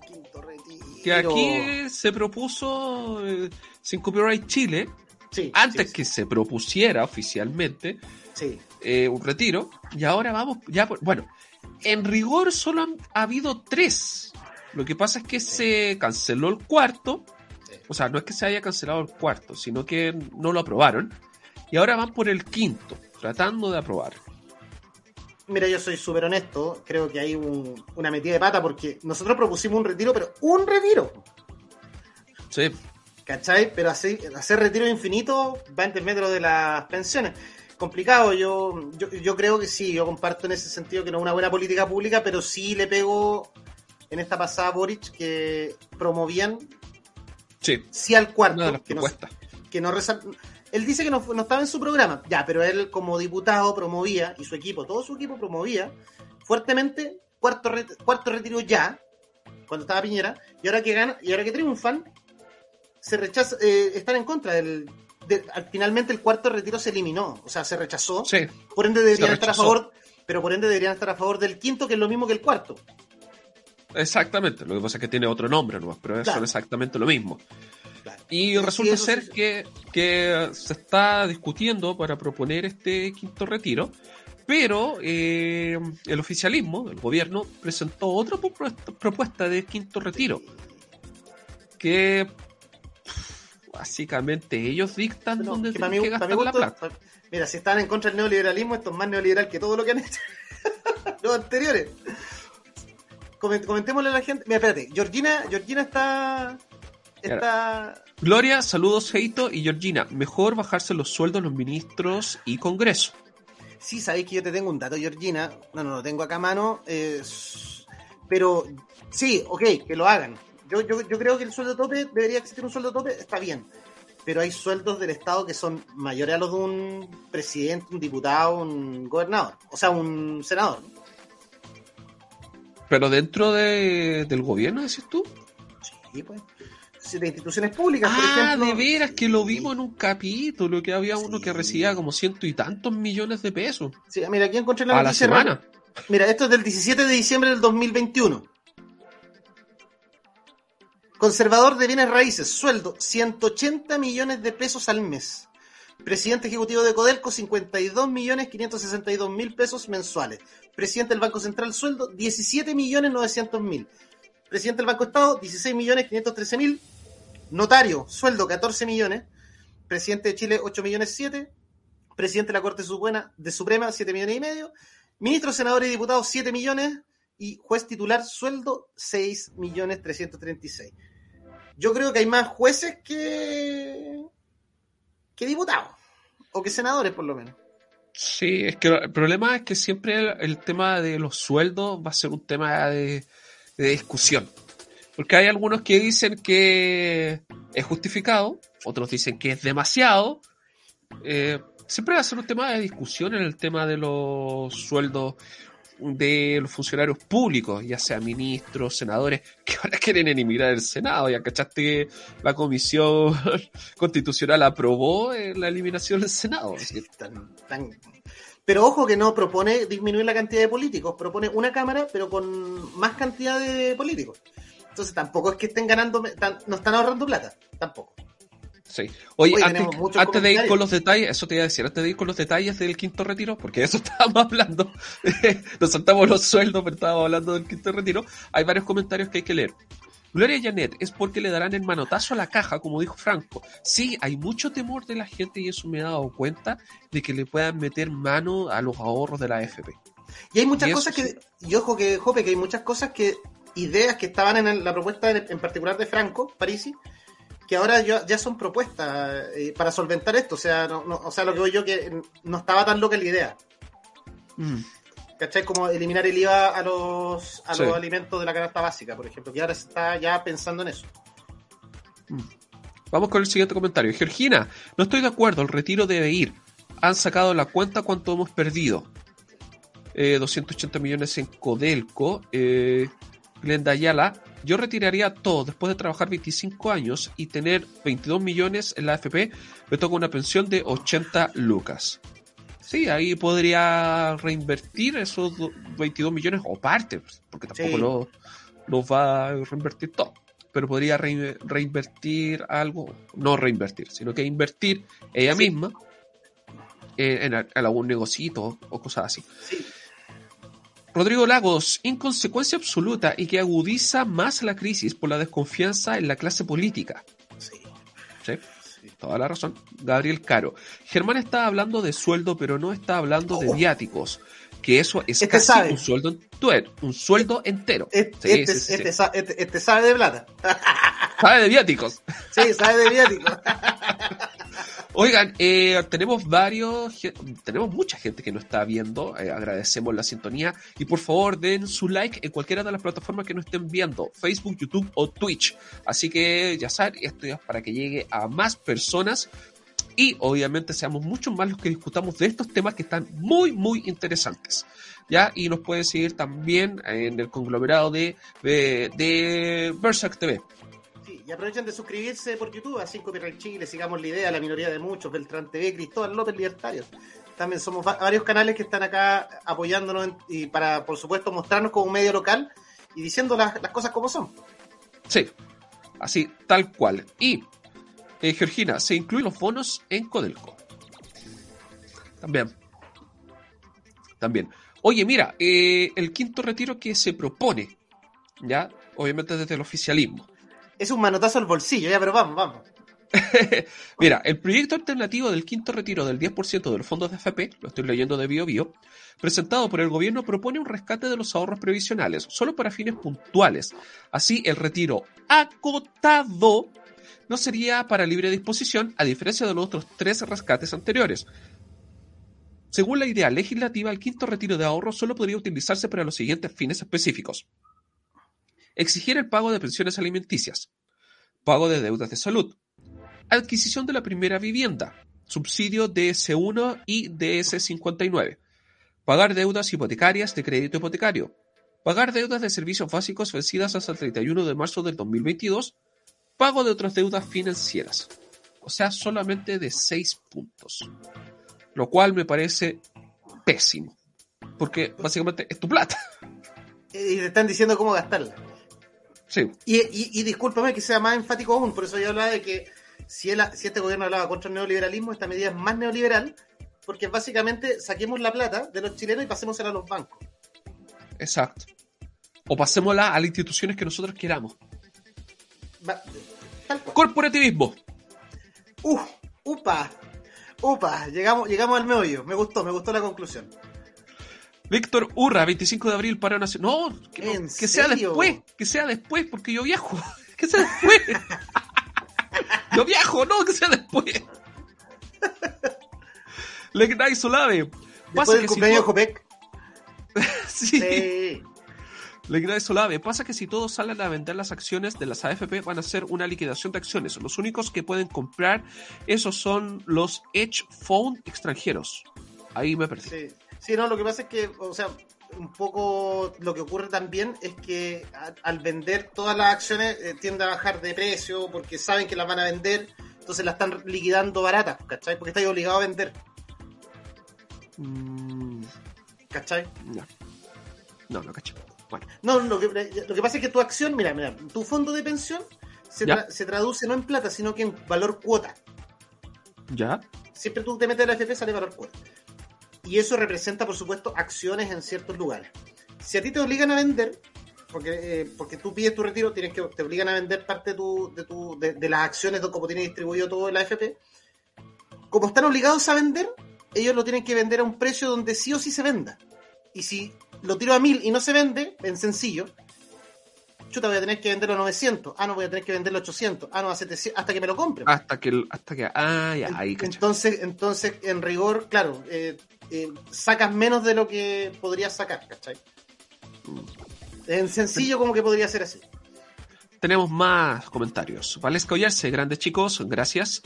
Quinto retiro. Que aquí se propuso eh, sin Copyright Chile, Sí, antes sí, que se propusiera oficialmente eh, un retiro, y ahora vamos ya por... Bueno, en rigor solo han ha habido tres. Lo que pasa es que se canceló el cuarto, o sea, no es que se haya cancelado el cuarto, sino que no lo aprobaron, y ahora van por el quinto, tratando de aprobar. Mira, yo soy súper honesto. Creo que hay un- una metida de pata porque nosotros propusimos un retiro, pero un retiro. Sí, ¿Cachai? Pero así, hacer retiro infinito va en metro de las pensiones. Complicado, yo, yo, yo creo que sí, yo comparto en ese sentido que no es una buena política pública, pero sí le pego en esta pasada a Boric que promovían sí, sí al cuarto, que no, que no resal- Él dice que no, no estaba en su programa, ya, pero él como diputado promovía, y su equipo, todo su equipo promovía fuertemente cuarto, ret- cuarto retiro ya, cuando estaba Piñera, y ahora que gana, y ahora que triunfan, se rechaza, eh, están en contra del. de- al- finalmente el cuarto retiro se eliminó, o sea, se rechazó, Sí, por ende deberían estar a favor, pero por ende deberían estar a favor del quinto, que es lo mismo que el cuarto. exactamente. Lo que pasa es que tiene otro nombre nomás, pero Claro. son exactamente lo mismo. Claro. Y resulta ser sí. que, que se está discutiendo para proponer este quinto retiro, pero eh, el oficialismo, el gobierno, presentó otra propuesta, de quinto retiro, que básicamente ellos dictan No, dónde tienen mí- que gastar la plata. Mira, si están en contra del neoliberalismo, esto es más neoliberal que todo lo que han hecho los anteriores. Coment- Comentémosle a la gente. Mira, espérate, Georgina, Georgina está. Está. Gloria, saludos, Heito y Georgina. Mejor bajarse los sueldos los ministros y Congreso. Sí, sabéis que yo te tengo un dato, Georgina. No, no lo tengo acá a mano. eh, pero sí, ok, que lo hagan. Yo, yo, yo creo que el sueldo tope, debería existir un sueldo tope, está bien. Pero hay sueldos del Estado que son mayores a los de un presidente, un diputado, un gobernador. O sea, un senador. Pero dentro de- del gobierno, decís tú. Sí, pues. de instituciones públicas, por Ah, ejemplo. de veras que lo vimos en un capítulo, que había uno que recibía como ciento y tantos millones de pesos Sí, mira, aquí encontré la a la semana. Mira, esto es del 17 de diciembre del 2021. Conservador de bienes raíces, sueldo 180 millones de pesos al mes. Presidente ejecutivo de Codelco, 52 millones 562 mil pesos mensuales. Presidente del Banco Central, sueldo 17 millones 900 mil. Presidente del Banco Estado, 16 millones 513 mil. Notario, sueldo 14 millones. Presidente de Chile, 8 millones 7. Presidente de la Corte Suprema, de Suprema 7 millones y medio. Ministros, senadores y diputados, 7 millones. Y juez titular, sueldo, 6 millones 336. Yo creo que hay más jueces que, que diputados. O que senadores, por lo menos. Sí, es que el problema es que siempre el, tema de los sueldos va a ser un tema de, de discusión. Porque hay algunos que dicen que es justificado, otros dicen que es demasiado. Eh, siempre va a ser un tema de discusión en el tema de los sueldos de los funcionarios públicos, ya sea ministros, senadores, que ahora quieren emigrar el Senado. Ya cachaste que la comisión constitucional aprobó eh, la eliminación del Senado. Que Tan- tan- Pero ojo que no propone disminuir la cantidad de políticos, propone una cámara, pero con más cantidad de políticos. Entonces tampoco es que estén ganando, tan- no están ahorrando plata, tampoco. Sí. Oye, Oye, antes, de ir con los detalles, eso te iba a decir, antes de ir con los detalles del quinto retiro, porque de eso estábamos hablando, nos saltamos los sueldos, pero estábamos hablando del quinto retiro, hay varios comentarios que hay que leer. Gloria Janet, es porque le darán el manotazo a la caja, como dijo Franco. Sí, hay mucho temor de la gente y eso me he dado cuenta de que le puedan meter mano a los ahorros de la AFP. Y hay muchas Y cosas que, sí. y ojo que, Jope, que hay muchas cosas que, ideas que estaban en el- la propuesta en, en particular de Franco, Parisi, que ahora ya, ya son propuestas eh, para solventar esto. O sea, no, no- o sea, lo que voy yo que no estaba tan loca la idea. Mm. ¿Cachai? Como eliminar el IVA a los, a Sí. los alimentos de la canasta básica, por ejemplo, que ahora se está ya pensando en eso. Vamos con el siguiente comentario. Georgina, no estoy de acuerdo, el retiro debe ir. Han sacado la cuenta cuánto hemos perdido. Eh, 280 millones en Codelco. Eh, Glenda Ayala, yo retiraría todo después de trabajar 25 años y tener 22 millones en la AFP. Me toca una pensión de 80 lucas. Sí, ahí podría reinvertir esos do- 22 millones o parte, porque tampoco Sí. lo, lo va a reinvertir todo pero podría rein- reinvertir algo, no reinvertir, sino que invertir ella Sí. misma en, algún negocito o cosas así. Sí. Rodrigo Lagos, inconsecuencia absoluta y que agudiza más la crisis por la desconfianza en la clase política. Sí. ¿Sí? sí. Toda la razón. Gabriel Caro. Germán está hablando de sueldo, pero no está hablando de Oh. viáticos. Que eso es Este casi sabe. un sueldo entero. Un sueldo entero. Este, Sí, este, este este- sabe de plata. Sabe de viáticos. Sí, sabe de viático. Oigan, eh, tenemos varios, tenemos mucha gente que nos está viendo, eh, agradecemos la sintonía y por favor den su like en cualquiera de las plataformas que nos estén viendo, Facebook, YouTube o Twitch. Así que ya saben, esto es para que llegue a más personas y obviamente seamos muchos más los que discutamos de estos temas que están muy, muy interesantes. ¿Ya? Y nos pueden seguir también en el conglomerado de, de, de Berserk TV. Y aprovechen de suscribirse por YouTube a 5 Copyright Chile, sigamos la idea, la minoría de muchos, Beltrán TV, Cristóbal López Libertarios. También somos va- varios canales que están acá apoyándonos y para, por supuesto, mostrarnos como un medio local y diciendo las, las cosas como son. Sí, así, tal cual. Y, eh, Georgina, se incluyen los bonos en Codelco. También. También. Oye, mira, eh, el quinto retiro que se propone, ya, obviamente desde el oficialismo. Es un manotazo al bolsillo, ya, pero vamos, vamos. Mira, el proyecto alternativo del quinto retiro del 10% de los fondos de FP, lo estoy leyendo de BioBio, presentado por el gobierno propone un rescate de los ahorros previsionales, solo para fines puntuales. Así, el retiro acotado no sería para libre disposición, a diferencia de los otros tres rescates anteriores. Según la idea legislativa, el quinto retiro de ahorro solo podría utilizarse para los siguientes fines específicos. Exigir el pago de pensiones alimenticias, pago de deudas de salud, adquisición de la primera vivienda, subsidio DS1 y DS59, pagar deudas hipotecarias de crédito hipotecario, pagar deudas de servicios básicos vencidas hasta el 31 de marzo del 2022, pago de otras deudas financieras. O sea, solamente de 6 puntos. Lo cual me parece pésimo. Porque básicamente es tu plata. Y te están diciendo cómo gastarla. Sí. Y, y, y discúlpame que sea más enfático aún, por eso yo hablaba de que si, él- si este gobierno hablaba contra el neoliberalismo, esta medida es más neoliberal, porque básicamente saquemos la plata de los chilenos y pasémosela a los bancos. Exacto. O pasémosla a las instituciones que nosotros queramos. Va-. Corporativismo. Uf, upa, upa, llegamos, llegamos al meollo. Me gustó, me gustó la conclusión. Víctor Urra, 25 de abril, paro nacional. No, que, no, ¿En que sea después, que sea después, porque yo viajo. Que sea después. yo viajo, no, que sea después. Legnay Solave. Pasa del que si cumpleaños de to- Jopec. Sí. Sí. Legnay Solave. Pasa que si todos salen a vender las acciones de las AFP van a hacer una liquidación de acciones. Los únicos que pueden comprar esos son los hedge fund extranjeros. Ahí me perdí. Sí. Sí, no, lo que pasa es que, o sea, un poco lo que ocurre también es que a- al vender todas las acciones eh, tiende a bajar de precio porque saben que las van a vender, entonces las están liquidando baratas, ¿cachai? Porque estáis obligado a vender, Mm, ¿cachai? no. No, no cacho. Bueno, No, lo que, lo que pasa es que tu acción, mira, mira, tu fondo de pensión se, Ya. tra- se traduce no en plata, sino que en valor cuota. ya. Siempre tú te metes a la FP, sale valor cuota. Y eso representa, por supuesto, acciones en ciertos lugares. Si a ti te obligan a vender, porque, eh, porque tú pides tu retiro, tienes que, te obligan a vender parte de, tu, de, tu, de, de las acciones, de como tiene distribuido todo en la AFP, como están obligados a vender, ellos lo tienen que vender a un precio donde sí o sí se venda. Y si lo tiro a mil y no se vende, en sencillo, chuta, voy a tener que venderlo a 900, ah, no, voy a tener que venderlo a 800, ah, no, a 700, hasta que me lo compren. Hasta que, el- hasta que, ah, ya, ahí. Entonces, entonces, en rigor, claro, eh, eh, sacas menos de lo que podrías sacar, ¿cachai? En sencillo, como que podría ser así. Tenemos más comentarios. Valesca Ollarse, grandes chicos, gracias.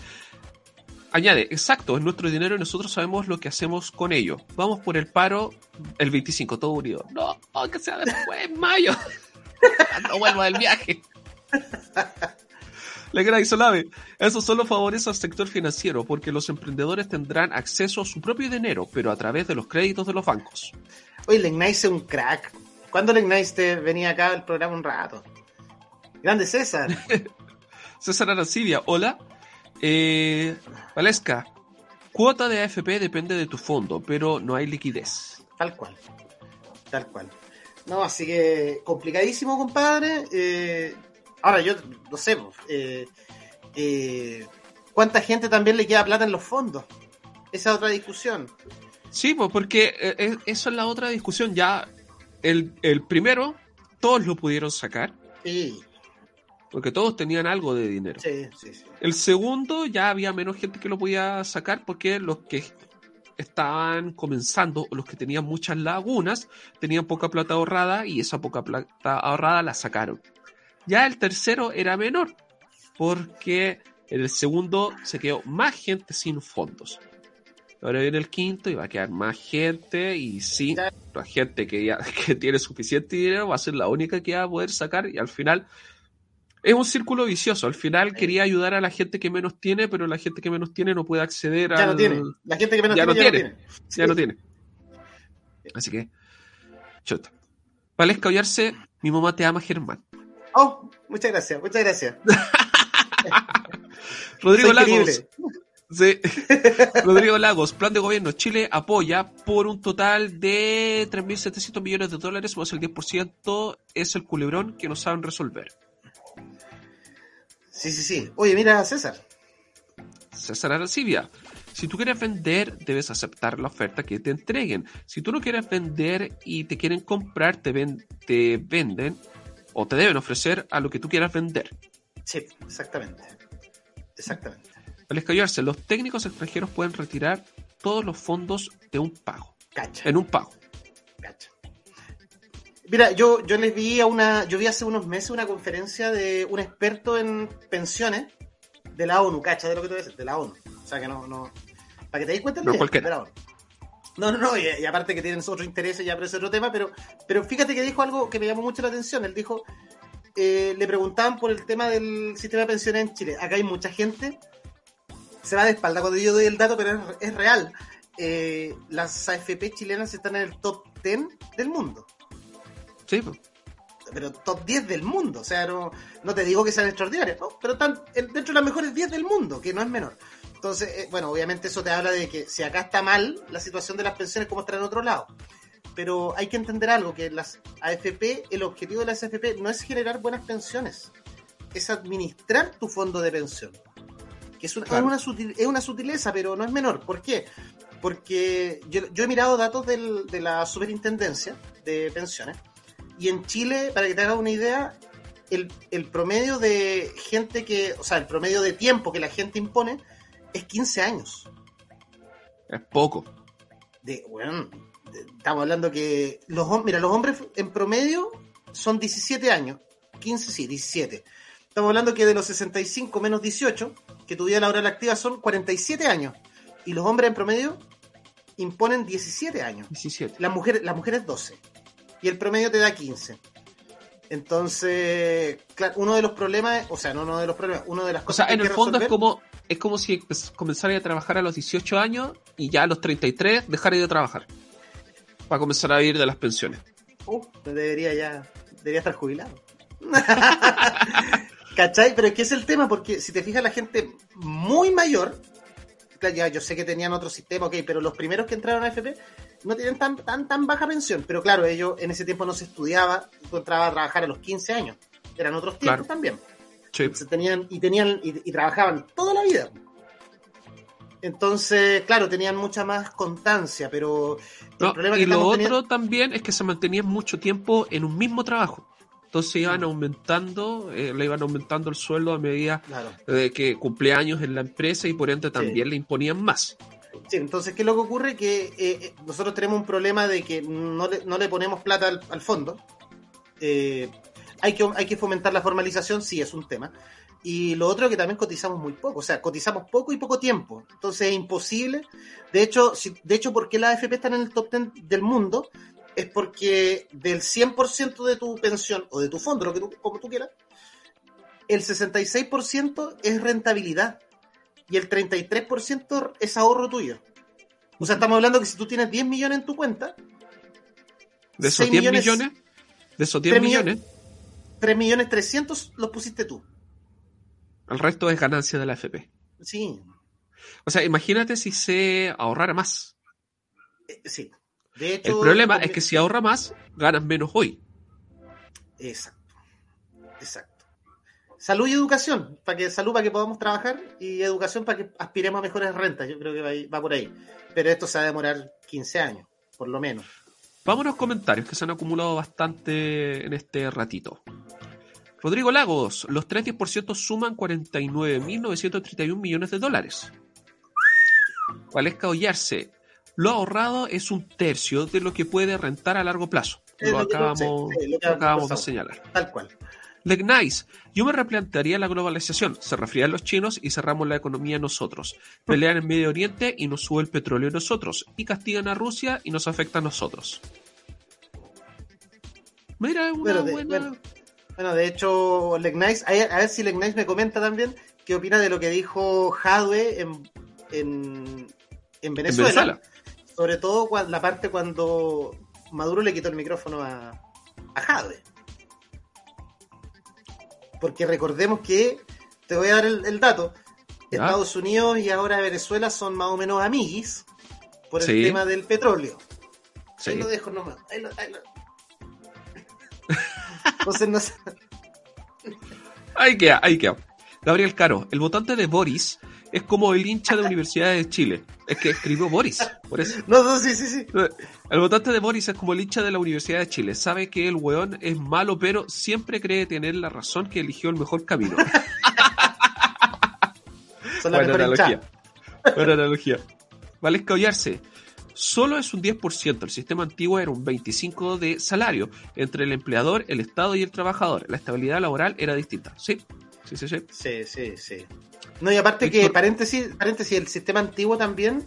Añade, exacto, es nuestro dinero y nosotros sabemos lo que hacemos con ello. Vamos por el paro el 25, todo unido. No, que sea después, en mayo. Cuando vuelva del viaje. Legra y Solave, eso solo favorece al sector financiero porque los emprendedores tendrán acceso a su propio dinero, pero a través de los créditos de los bancos. Oye, Legnice es un crack. ¿Cuándo Legnice te venía acá al programa un rato? Grande César. César Arancibia, hola. Eh, Valesca, cuota de AFP depende de tu fondo, pero no hay liquidez. Tal cual. Tal cual. No, así que complicadísimo, compadre. Eh, ahora, yo no sé, eh, eh, ¿cuánta gente también le queda plata en los fondos? Esa es otra discusión. Sí, pues porque eh, eso es la otra discusión. Ya el, el primero, todos lo pudieron sacar, Sí, porque todos tenían algo de dinero. sí, sí. sí. El segundo, ya había menos gente que lo podía sacar porque los que estaban comenzando, o los que tenían muchas lagunas, tenían poca plata ahorrada y esa poca plata ahorrada la sacaron. Ya el tercero era menor, porque en el segundo se quedó más gente sin fondos. Ahora viene el quinto y va a quedar más gente y sí, la gente que ya que tiene suficiente dinero va a ser la única que va a poder sacar y al final es un círculo vicioso. Al final quería ayudar a la gente que menos tiene, pero la gente que menos tiene no puede acceder Ya al... no tiene. La gente que menos Ya tiene, no ya no tiene. Ya no tiene. Así que, chuta. Valesca Ollarse, mi mamá te ama, Germán. Oh, muchas gracias, muchas gracias. Rodrigo Soy Lagos. Sí. Rodrigo Lagos, plan de gobierno. Chile apoya por un total de 3.700 millones de dólares, más el 10% es el culebrón que no saben resolver. Sí, sí, sí. Oye, mira, César. César Arancibia, si tú quieres vender, debes aceptar la oferta que te entreguen. Si tú no quieres vender y te quieren comprar, te, ven- te venden o te deben ofrecer a lo que tú quieras vender. Sí, exactamente. Exactamente. Al escallarse, los técnicos extranjeros pueden retirar todos los fondos de un pago, Cacha, en un pago. cacha. Mira, yo, yo les vi a una, yo vi hace unos meses una conferencia de un experto en pensiones de la ONU, cacha, de lo que a decir, de la ONU. O sea que no, no, para que te des cuenta No de la ONU. No, no, no, y, y aparte que tienen otros intereses, ya pero es otro tema, pero, pero fíjate que dijo algo que me llamó mucho la atención. Él dijo, eh, le preguntaban por el tema del sistema de pensiones en Chile. Acá hay mucha gente, se va de espalda cuando yo doy el dato, pero es, es real. Eh, las AFP chilenas están en el top 10 del mundo. Sí, pues. Pero top 10 del mundo. O sea, no, no te digo que sean extraordinarias, ¿no? pero están en- dentro de las mejores 10 del mundo, que no es menor. Entonces, eh, bueno, obviamente eso te habla de que si acá está mal la situación de las pensiones, como está en otro lado. Pero hay que entender algo, que las AFP, el objetivo de las AFP no es generar buenas pensiones, es administrar tu fondo de pensión. Que es una, Claro. es una, sutil- es una sutileza, pero no es menor. ¿Por qué? Porque yo, yo he mirado datos del- de la superintendencia de pensiones y en Chile, para que te hagas una idea, el, el promedio de gente que, o sea, el promedio de tiempo que la gente impone es 15 años. Es poco. De, bueno, de- estamos hablando que los, mira, los hombres en promedio son 17 años. 15, sí, 17. Estamos hablando que de los 65 menos 18, que tu vida laboral activa son 47 años. Y los hombres en promedio imponen 17 años. 17. Las mujeres, las mujeres 12. Y el promedio te da 15. Entonces, claro, uno de los problemas, o sea, no uno de los problemas, uno de las O cosas sea, que hay en el fondo es resolver- como, es como si pues, comenzara a trabajar a los 18 años y ya a los 33 dejar de trabajar. Para comenzar a vivir de las pensiones. Uh, debería ya, debería estar jubilado. ¿Cachai? Pero es que es el tema, porque si te fijas, la gente muy mayor, claro, ya yo sé que tenían otro sistema, ok, pero los primeros que entraron a FP no tienen tan, tan, tan baja pensión. Pero claro, ellos en ese tiempo no se estudiaba, tú entrabas a trabajar a los 15 años. Eran otros tiempos Claro. también. Sí. Se tenían, y tenían, y, y trabajaban toda la vida. Entonces, claro, tenían mucha más constancia, pero el No, problema y que lo otro teniendo- también es que se mantenían mucho tiempo en un mismo trabajo. Entonces iban aumentando, eh, le iban aumentando el sueldo a medida Claro. de que cumplía años en la empresa y por ende también le imponían más. Sí, entonces, ¿qué es lo que ocurre? Que eh, eh, nosotros tenemos un problema de que no le, no le ponemos plata al, al fondo. Eh, hay, que, hay que fomentar la formalización, sí, es un tema. Y lo otro es que también cotizamos muy poco, o sea, cotizamos poco y poco tiempo. Entonces es imposible. De hecho, si, de hecho ¿por qué las AFP están en el top 10 del mundo? Es porque del 100% de tu pensión o de tu fondo, lo que tú, como tú quieras, el 66% es rentabilidad y el 33% es ahorro tuyo. O sea, estamos hablando que si tú tienes 10 millones en tu cuenta, De esos 6 10 millones- millones, de esos 10 tres millones, 3 millones 300 los pusiste tú. el resto es ganancia de la FP. Sí, O sea, imagínate si se ahorrara más. eh, sí. De hecho, El problema es que si ahorra más, ganas menos hoy. Exacto. Exacto. Salud y educación, para que salud para que podamos trabajar y educación para que aspiremos a mejores rentas. Yo creo que va, ahí- va por ahí. Pero esto se va a demorar 15 años, por lo menos. Vámonos a los comentarios que se han acumulado bastante en este ratito. Rodrigo Lagos, los 3 10% suman 49.931 millones de dólares. Valesca Ollarse, lo ahorrado es un tercio de lo que puede rentar a largo plazo. Es Lo acabamos, sí, sí, lo que lo acabamos de señalar. Tal cual. Legnice, yo me replantearía la globalización. Se refrían los chinos y cerramos la economía nosotros. Pelean en Medio Oriente y nos sube el petróleo nosotros. Y castigan a Rusia y nos afecta a nosotros. Mira, una Bueno, de- buena. Bueno, de hecho, Legnice, a ver, a ver si Legnice me comenta también qué opina de lo que dijo Jadwe en, en, en En Venezuela. Sobre todo la parte cuando Maduro le quitó el micrófono a, a Jadwe. Porque recordemos que, te voy a dar el, el dato, Ya. Estados Unidos y ahora Venezuela son más o menos amiguis por el Sí. tema del petróleo. Sí. Ahí lo dejo nomás. Ahí lo- ahí lo- Entonces no. Ahí queda, ahí queda. Gabriel Caro, el votante de Boris es como el hincha de Universidad de Chile. Es que escribió Boris, por eso. No, no, sí, sí, sí. El votante de Boris es como el hincha de la Universidad de Chile. Sabe que el weón es malo, pero siempre cree tener la razón que eligió el mejor camino. Son la Buena mejor analogía. Buena analogía. Valesca Ollarse. Solo es un 10%. El sistema antiguo era un 25% de salario entre el empleador, el Estado y el trabajador. La estabilidad laboral era distinta. Sí, sí, sí. sí. Sí, sí, sí. No, y aparte que, paréntesis, paréntesis, el sistema antiguo también,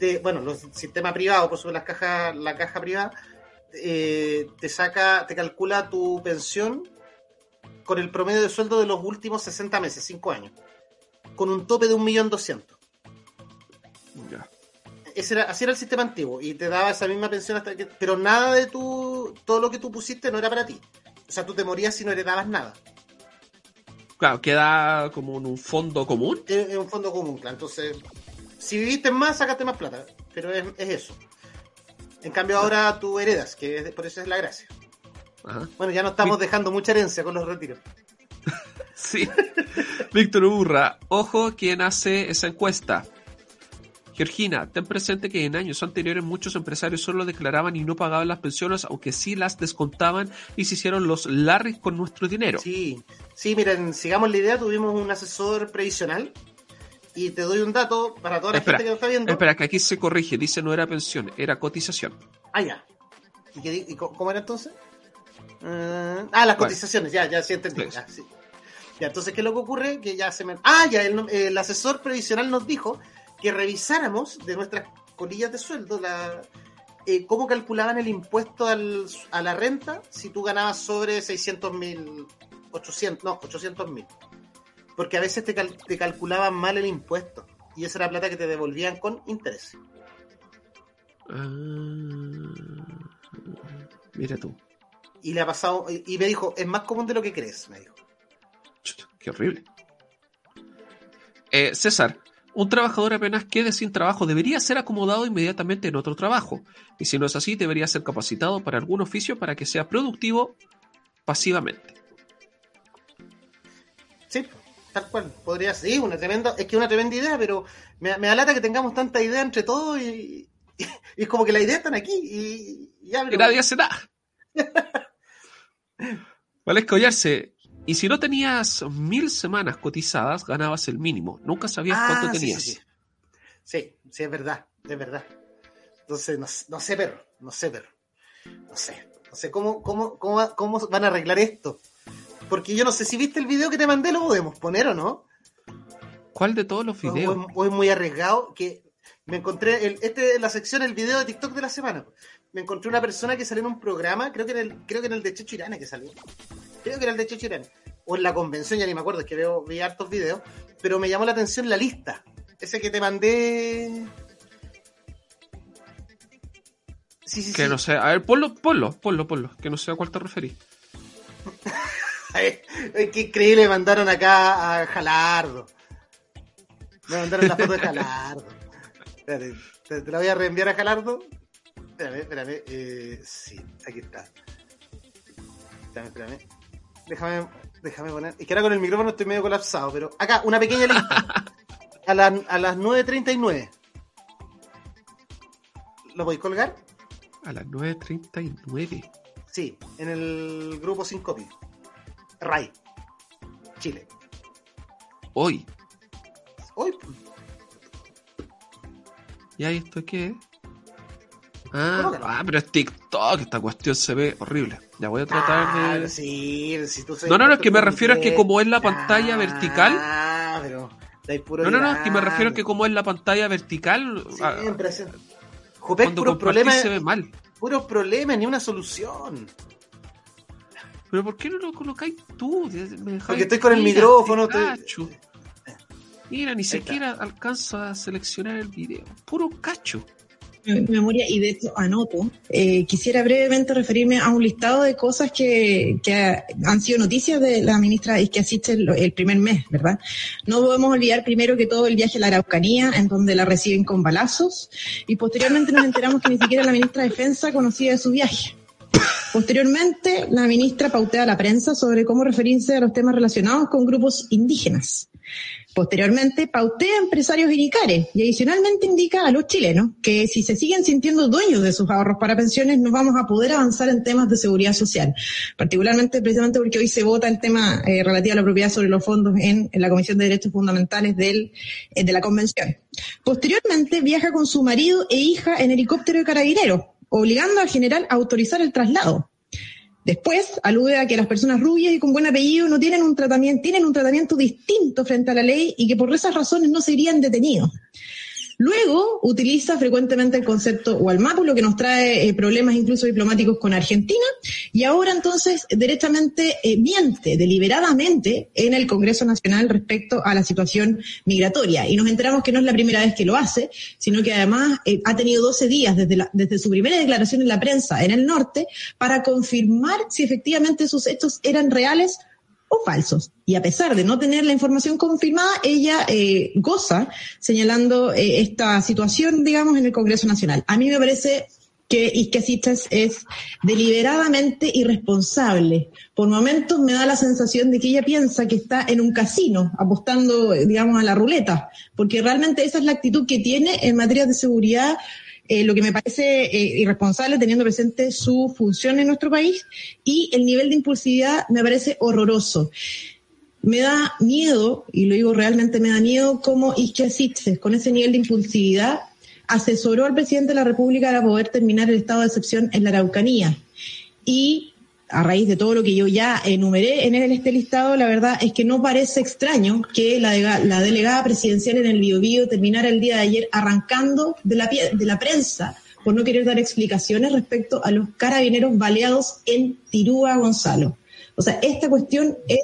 de, bueno, los sistemas privados, por supuesto, las cajas, la caja privada, eh, te saca, te calcula tu pensión con el promedio de sueldo de los últimos 60 meses, 5 años, con un tope de 1.200.000. Ya. Ese era, así era el sistema antiguo y te daba esa misma pensión hasta que... Pero nada de tu... Todo lo que tú pusiste no era para ti. O sea, tú te morías si no heredabas nada. Claro, queda como en un fondo común. Es, un fondo común, claro. Entonces, si viviste más, sacaste más plata. Pero es, es eso. En cambio, ahora tú heredas, que es- por eso es la gracia. Ajá. Bueno, ya no estamos dejando mucha herencia con los retiros. Sí. Víctor Urra, ojo quien hace esa encuesta. Georgina, ten presente que en años anteriores muchos empresarios solo declaraban y no pagaban las pensiones, aunque sí las descontaban y se hicieron los larris con nuestro dinero. Sí, sí, miren, sigamos la idea. Tuvimos un asesor previsional y te doy un dato para toda la Espera, gente que lo está viendo. Espera, que aquí se corrige, dice no era pensión, era cotización. Ah, ya. ¿Y, qué y cómo era entonces? Eh, ah, las Bueno. cotizaciones, ya, ya sí entendí. Ya, sí. Ya, entonces, ¿qué es lo que ocurre? Que ya se me... Ah, ya, el, el asesor previsional nos dijo que revisáramos de nuestras colillas de sueldo la, eh, cómo calculaban el impuesto al- a la renta si tú ganabas sobre 600 mil, 800, no, 800 mil. Porque a veces te, cal- te calculaban mal el impuesto y esa era plata que te devolvían con interés. Ah, mira tú. Y le ha pasado, y me dijo, es más común de lo que crees, me dijo. Chuta, Qué horrible. Eh, César, un trabajador apenas quede sin trabajo debería ser acomodado inmediatamente en otro trabajo. Y si no es así, debería ser capacitado para algún oficio para que sea productivo pasivamente. Sí, tal cual. Podría ser, sí, una tremenda, es que una tremenda idea, pero me, me da lata que tengamos tanta idea entre todos y, y- y es como que las ideas están aquí y, y ya, Que pero- nadie hace nada. Valesca Ollarse, y si no tenías mil semanas cotizadas, ganabas el mínimo. Nunca sabías Ah, cuánto sí, tenías. Sí, sí. Sí, sí, es verdad, es verdad. Entonces, no, no sé, perro, no sé, perro. No sé, no sé cómo, cómo, cómo, cómo van a arreglar esto. Porque yo no sé si viste el video que te mandé, lo podemos poner o no. ¿Cuál de todos los videos? o es muy arriesgado que me encontré, el, este es la sección, el video de TikTok de la semana. Me encontré una persona que salió en un programa, creo que en el, creo que en el de Checho Irane que salió. Creo que era el de Checho Irane. O en la convención, ya ni me acuerdo, es que veo, vi hartos videos. Pero me llamó la atención la lista. Ese que te mandé. Sí, sí, Que sí. no sé. A ver, ponlo, ponlo, ponlo, ponlo. Que no sé a cuál te referís. Qué increíble, me mandaron acá a Jalardo. Me mandaron la foto de Jalardo. Espérate, te, te la voy a reenviar a Jalardo. Espérame, espérame. Eh, sí, aquí está. Espérame, espérame. Déjame, déjame poner. Es que ahora con el micrófono estoy medio colapsado, pero acá, una pequeña lista. A, la- a las 9.39. ¿Lo voy a colgar? A las 9.39. Sí, en el grupo 5 pi RAI. Chile. Hoy. Hoy, ¿Y ahí esto qué es? Ah, ah, pero es TikTok. Esta cuestión se ve horrible. Ya voy a tratar Ah, de. sí, si tú soy No, no, no, es que me refiero a que como es la pantalla vertical. Ah, pero dais puro No, no, no, es que me refiero a que como es la pantalla vertical. ah, Siempre así. Jopec, cuando puros problemas, se ve mal. puros problemas, ni una solución. Pero ¿por qué no lo colocáis tú? Me Porque estoy con el Mira, micrófono, estoy-. Mira, ni siquiera alcanzo a seleccionar el video. Puro cacho. Memoria y de hecho anoto. Eh, quisiera brevemente referirme a un listado de cosas que, que han sido noticias de la ministra y que asiste el, el primer mes, ¿verdad? No podemos olvidar primero que todo el viaje a la Araucanía, en donde la reciben con balazos, y posteriormente nos enteramos que ni siquiera la ministra de Defensa conocía de su viaje. Posteriormente, la ministra pautea a la prensa sobre cómo referirse a los temas relacionados con grupos indígenas. Posteriormente, pautea empresarios inicares y adicionalmente indica a los chilenos que si se siguen sintiendo dueños de sus ahorros para pensiones, no vamos a poder avanzar en temas de seguridad social. Particularmente, precisamente porque hoy se vota el tema eh, relativo a la propiedad sobre los fondos en, la Comisión de Derechos Fundamentales eh, de la Convención. Posteriormente, viaja con su marido e hija en helicóptero de carabineros, obligando al general a autorizar el traslado. Después alude a que las personas rubias y con buen apellido no tienen un tratamiento, tienen un tratamiento distinto frente a la ley y que por esas razones no serían detenidos. Luego utiliza frecuentemente el concepto Walmapu, lo que nos trae eh, problemas incluso diplomáticos con Argentina, y ahora entonces directamente eh, miente deliberadamente en el Congreso Nacional respecto a la situación migratoria. Y nos enteramos que no es la primera vez que lo hace, sino que además eh, ha tenido 12 días desde, desde su primera declaración en la prensa en el norte para confirmar si efectivamente esos hechos eran reales o falsos. Y a pesar de no tener la información confirmada, ella eh, goza señalando eh, esta situación, digamos, en el Congreso Nacional. A mí me parece que Isquesitas es deliberadamente irresponsable. Por momentos me da la sensación de que ella piensa que está en un casino, apostando, digamos, a la ruleta, porque realmente esa es la actitud que tiene en materia de seguridad eh, lo que me parece eh, irresponsable teniendo presente su función en nuestro país y el nivel de impulsividad me parece horroroso. Me da miedo, y lo digo realmente me da miedo, cómo Isquia con ese nivel de impulsividad, asesoró al presidente de la República para poder terminar el estado de excepción en la Araucanía. Y a raíz de todo lo que yo ya enumeré en este listado, la verdad es que no parece extraño que la, delegada presidencial en el Biobío terminara el día de ayer arrancando de la, prensa por no querer dar explicaciones respecto a los carabineros baleados en Tirúa, Gonzalo. O sea, esta cuestión es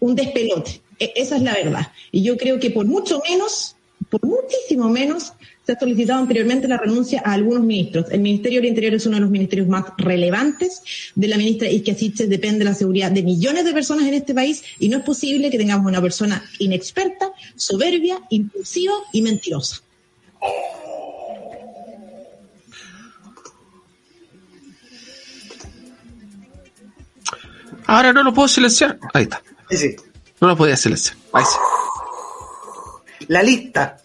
un despelote. E, esa es la verdad. Y yo creo que por mucho menos, por muchísimo menos, se ha solicitado anteriormente la renuncia a algunos ministros. El Ministerio del Interior es uno de los ministerios más relevantes. De la ministra Isquiasiche depende la seguridad de millones de personas en este país y no es posible que tengamos una persona inexperta, soberbia, impulsiva y mentirosa. Ahora no lo puedo silenciar. Ahí está. Sí, sí. No lo podía silenciar. Ahí sí. La lista.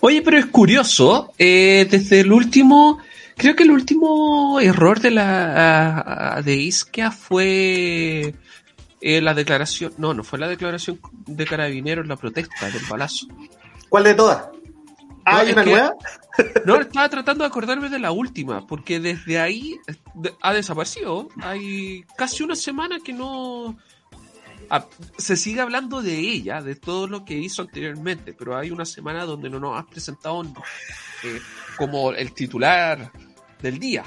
Oye, pero es curioso, eh, desde el último, creo que el último error de la de Isquia fue eh, la declaración, no, no fue la declaración de carabineros, la protesta del balazo. ¿Cuál de todas? ¿Ah, ¿Hay una nueva? No, estaba tratando de acordarme de la última, porque desde ahí ha desaparecido. Hay casi una semana que no, se sigue hablando de ella, de todo lo que hizo anteriormente, pero hay una semana donde no nos has presentado eh, como el titular del día.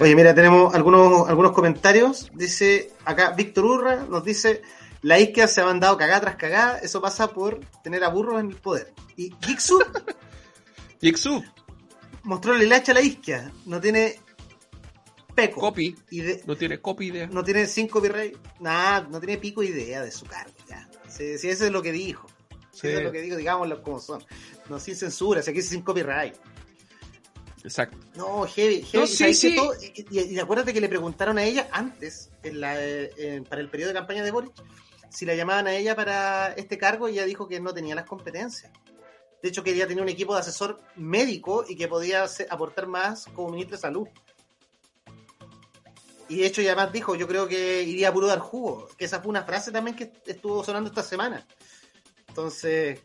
Oye, mira, tenemos algunos, algunos comentarios. Dice acá Víctor Urra, nos dice, la isquia se ha mandado cagada tras cagada, eso pasa por tener a burros en el poder. Y Gixu, Gixu mostró el hacha a la isquia, no tiene Copy. no tiene copy idea. No tiene sin copyright. Nada, no tiene pico idea de su cargo. Ya. Si, eso es lo que dijo. Si eso es lo que dijo, digámoslo como son. No sin censura, si aquí es sin copyright. Exacto. No, heavy, heavy. y, acuérdate que le preguntaron a ella antes, en la, para el periodo de campaña de Boric, si la llamaban a ella para este cargo y ella dijo que no tenía las competencias. De hecho, que ella tenía un equipo de asesor médico y que podía aportar más como ministro de salud. Y de hecho, ya más dijo, yo creo que iría a puro dar jugo. Que esa fue una frase también que estuvo sonando esta semana. Entonces,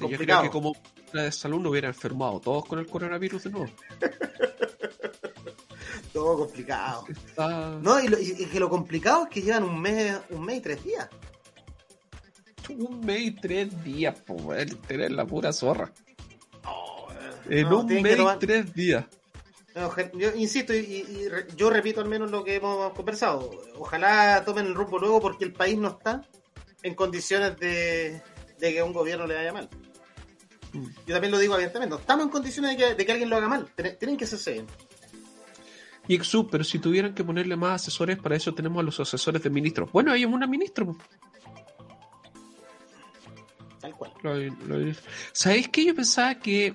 yo creo que como la de salud no hubiera enfermado todos con el coronavirus de nuevo. Todo complicado. No, y, que lo complicado es que llevan un mes, un mes y tres días. Un mes y tres días, poder tener la pura zorra. en un mes y tres días yo insisto y, yo repito al menos lo que hemos conversado. Ojalá tomen el rumbo luego porque el país no está en condiciones de, que un gobierno le vaya mal. Mm. Yo también lo digo abiertamente. No estamos en condiciones de que, alguien lo haga mal. Tienen que ser Y Exu, pero si tuvieran que ponerle más asesores, para eso tenemos a los asesores de ministros. Bueno, hay un ministro. Tal cual. ¿Sabéis que yo pensaba que